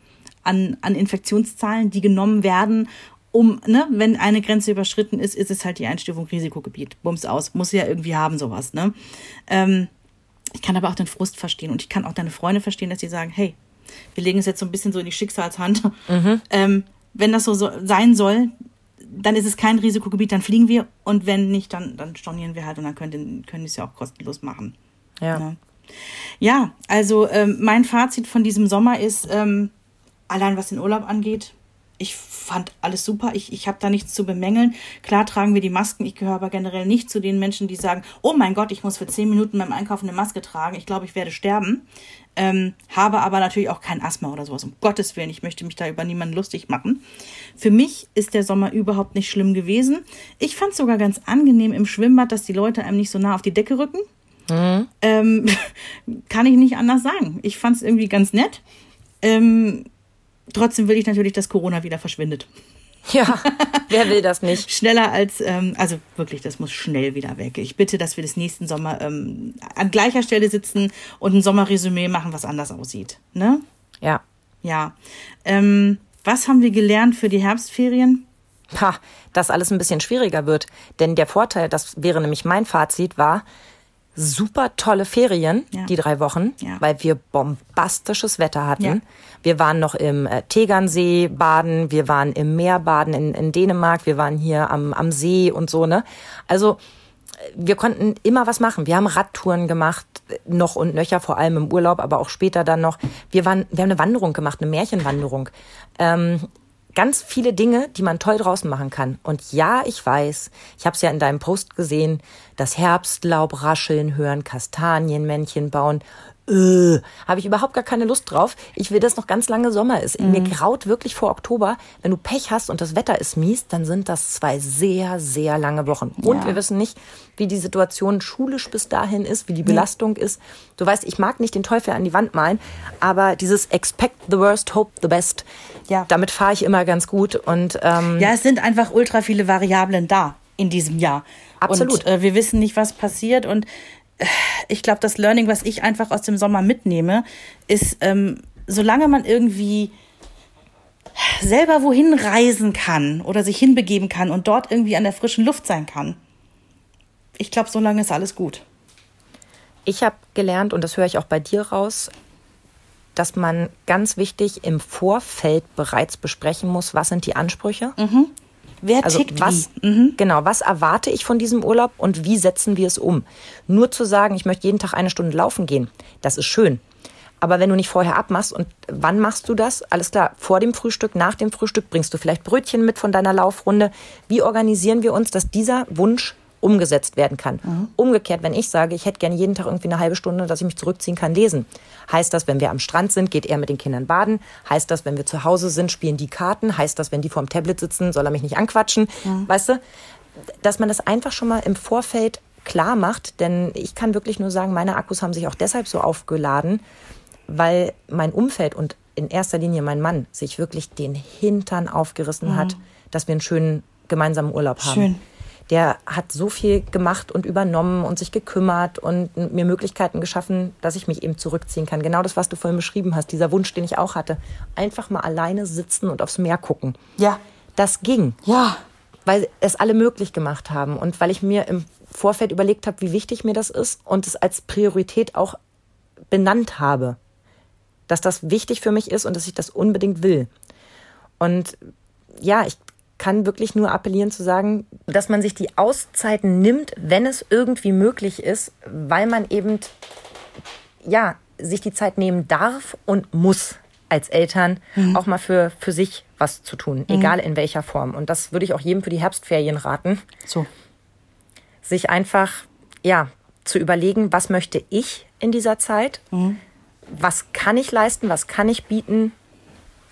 an, an Infektionszahlen, die genommen werden, um, ne, wenn eine Grenze überschritten ist, ist es halt die Einstufung Risikogebiet. Bums aus. Muss ja irgendwie haben, sowas, ne? Ähm, ich kann aber auch den Frust verstehen und ich kann auch deine Freunde verstehen, dass sie sagen, hey, wir legen es jetzt so ein bisschen so in die Schicksalshand. Ähm, wenn das so, so sein soll, dann ist es kein Risikogebiet, dann fliegen wir und wenn nicht, dann, dann stornieren wir halt und dann können, können die es ja auch kostenlos machen. Ja. Ne? Ja, also ähm, mein Fazit von diesem Sommer ist, ähm, allein was den Urlaub angeht, ich fand alles super. Ich, ich habe da nichts zu bemängeln. Klar tragen wir die Masken. Ich gehöre aber generell nicht zu den Menschen, die sagen, oh mein Gott, ich muss für zehn Minuten beim Einkaufen eine Maske tragen. Ich glaube, ich werde sterben. Ähm, habe aber natürlich auch kein Asthma oder sowas. Um Gottes Willen, ich möchte mich da über niemanden lustig machen. Für mich ist der Sommer überhaupt nicht schlimm gewesen. Ich fand es sogar ganz angenehm im Schwimmbad, dass die Leute einem nicht so nah auf die Decke rücken. Ähm, kann ich nicht anders sagen. Ich fand es irgendwie ganz nett. Ähm, trotzdem will ich natürlich, dass Corona wieder verschwindet. Ja, wer will das nicht? Schneller als, ähm, also wirklich, das muss schnell wieder weg. Ich bitte, dass wir das nächsten Sommer ähm, an gleicher Stelle sitzen und ein Sommerresümee machen, was anders aussieht. Ne? Ja. Ja. Ähm, was haben wir gelernt für die Herbstferien? Ha, dass alles ein bisschen schwieriger wird. Denn der Vorteil, das wäre nämlich mein Fazit, war super tolle Ferien, Ja. die drei Wochen, Ja. weil wir bombastisches Wetter hatten. Ja. Wir waren noch im äh, Tegernsee baden, wir waren im Meer baden in, in Dänemark, wir waren hier am, am See und so, ne? Also äh, wir konnten immer was machen. Wir haben Radtouren gemacht, äh, noch und nöcher, vor allem im Urlaub, aber auch später dann noch. Wir waren, wir haben eine Wanderung gemacht, eine Märchenwanderung. Ähm, ganz viele Dinge, die man toll draußen machen kann. Und ja, ich weiß, ich habe es ja in deinem Post gesehen, das Herbstlaub rascheln hören, Kastanienmännchen bauen. Äh, habe ich überhaupt gar keine Lust drauf. Ich will, dass noch ganz lange Sommer ist. Mir graut wirklich vor Oktober. Wenn du Pech hast und das Wetter ist mies, dann sind das zwei sehr, sehr lange Wochen. Und Ja. wir wissen nicht, wie die Situation schulisch bis dahin ist, wie die Belastung ist. Du weißt, ich mag nicht den Teufel an die Wand malen, aber dieses Expect the worst, hope the best, Ja. damit fahre ich immer ganz gut. Und ähm, Ja, es sind einfach ultra viele Variablen da in diesem Jahr. Absolut. Und äh, wir wissen nicht, was passiert. Und äh, ich glaube, das Learning, was ich einfach aus dem Sommer mitnehme, ist, ähm, solange man irgendwie selber wohin reisen kann oder sich hinbegeben kann und dort irgendwie an der frischen Luft sein kann, ich glaube, solange ist alles gut. ich habe gelernt, und das höre ich auch bei dir raus, dass man ganz wichtig im Vorfeld bereits besprechen muss, was sind die Ansprüche. Wer Also tickt was, wie? Mhm. genau, was erwarte ich von diesem Urlaub und wie setzen wir es um? Nur zu sagen, ich möchte jeden Tag eine Stunde laufen gehen, das ist schön. Aber wenn du nicht vorher abmachst und wann machst du das? Alles klar, vor dem Frühstück, nach dem Frühstück bringst du vielleicht Brötchen mit von deiner Laufrunde. Wie organisieren wir uns, dass dieser Wunsch umgesetzt werden kann? Umgekehrt, wenn ich sage, ich hätte gerne jeden Tag irgendwie eine halbe Stunde, dass ich mich zurückziehen kann, lesen. Heißt das, wenn wir am Strand sind, geht er mit den Kindern baden? Heißt das, wenn wir zu Hause sind, spielen die Karten? Heißt das, wenn die vorm Tablet sitzen, soll er mich nicht anquatschen? Weißt du? Dass man das einfach schon mal im Vorfeld klar macht. Denn ich kann wirklich nur sagen, meine Akkus haben sich auch deshalb so aufgeladen, weil mein Umfeld und in erster Linie mein Mann sich wirklich den Hintern aufgerissen mhm. hat, dass wir einen schönen gemeinsamen Urlaub haben. Schön. Der hat so viel gemacht und übernommen und sich gekümmert und mir Möglichkeiten geschaffen, dass ich mich eben zurückziehen kann. Genau das, was du vorhin beschrieben hast, dieser Wunsch, den ich auch hatte. Einfach mal alleine sitzen und aufs Meer gucken. Ja. Das ging. Ja. Weil es alle möglich gemacht haben und weil ich mir im Vorfeld überlegt habe, wie wichtig mir das ist und es als Priorität auch benannt habe dass das wichtig für mich ist und dass ich das unbedingt will. Und ja, ich kann wirklich nur appellieren zu sagen, dass man sich die Auszeiten nimmt, wenn es irgendwie möglich ist, weil man eben ja sich die Zeit nehmen darf und muss als Eltern mhm. auch mal für, für sich was zu tun, mhm. egal in welcher Form. Und das würde ich auch jedem für die Herbstferien raten. So. Sich einfach, ja, zu überlegen, was möchte ich in dieser Zeit? Mhm was kann ich leisten, was kann ich bieten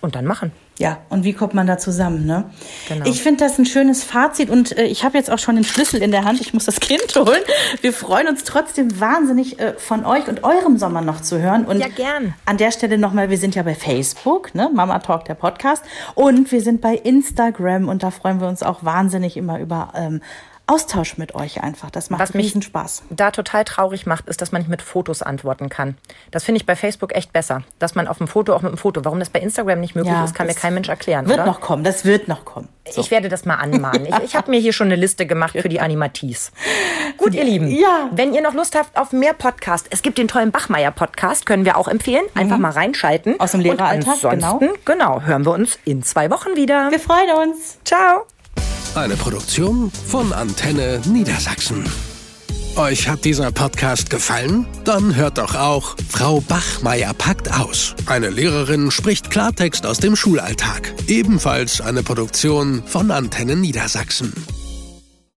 und dann machen. Ja, und wie kommt man da zusammen? Ne? Genau. Ich finde das ein schönes Fazit und äh, ich habe jetzt auch schon den Schlüssel in der Hand. Ich muss das Kind holen. Wir freuen uns trotzdem wahnsinnig äh, von euch und eurem Sommer noch zu hören. Und ja, gern. An der Stelle nochmal, wir sind ja bei Facebook, ne? Mama Talk, der Podcast. Und wir sind bei Instagram und da freuen wir uns auch wahnsinnig immer über ähm, Austausch mit euch einfach. Das macht Was riesen Spaß. Da total traurig macht, ist, dass man nicht mit Fotos antworten kann. Das finde ich bei Facebook echt besser, dass man auf dem Foto auch mit dem Foto. Warum das bei Instagram nicht möglich ja, ist, kann mir kein Mensch erklären. Wird oder? noch kommen. Das wird noch kommen. So. Ich werde das mal anmahnen. ich ich habe mir hier schon eine Liste gemacht für die Animatis. Gut, ihr Lieben. Ja. Wenn ihr noch Lust habt auf mehr Podcast, es gibt den tollen Bachmeier Podcast, können wir auch empfehlen. Einfach mhm. mal reinschalten. Aus dem Lehreralltag, genau. Genau, hören wir uns in zwei Wochen wieder. Wir freuen uns. Ciao. Eine Produktion von Antenne Niedersachsen. Euch hat dieser Podcast gefallen? Dann hört doch auch Frau Bachmeier packt aus. Eine Lehrerin spricht Klartext aus dem Schulalltag. Ebenfalls eine Produktion von Antenne Niedersachsen.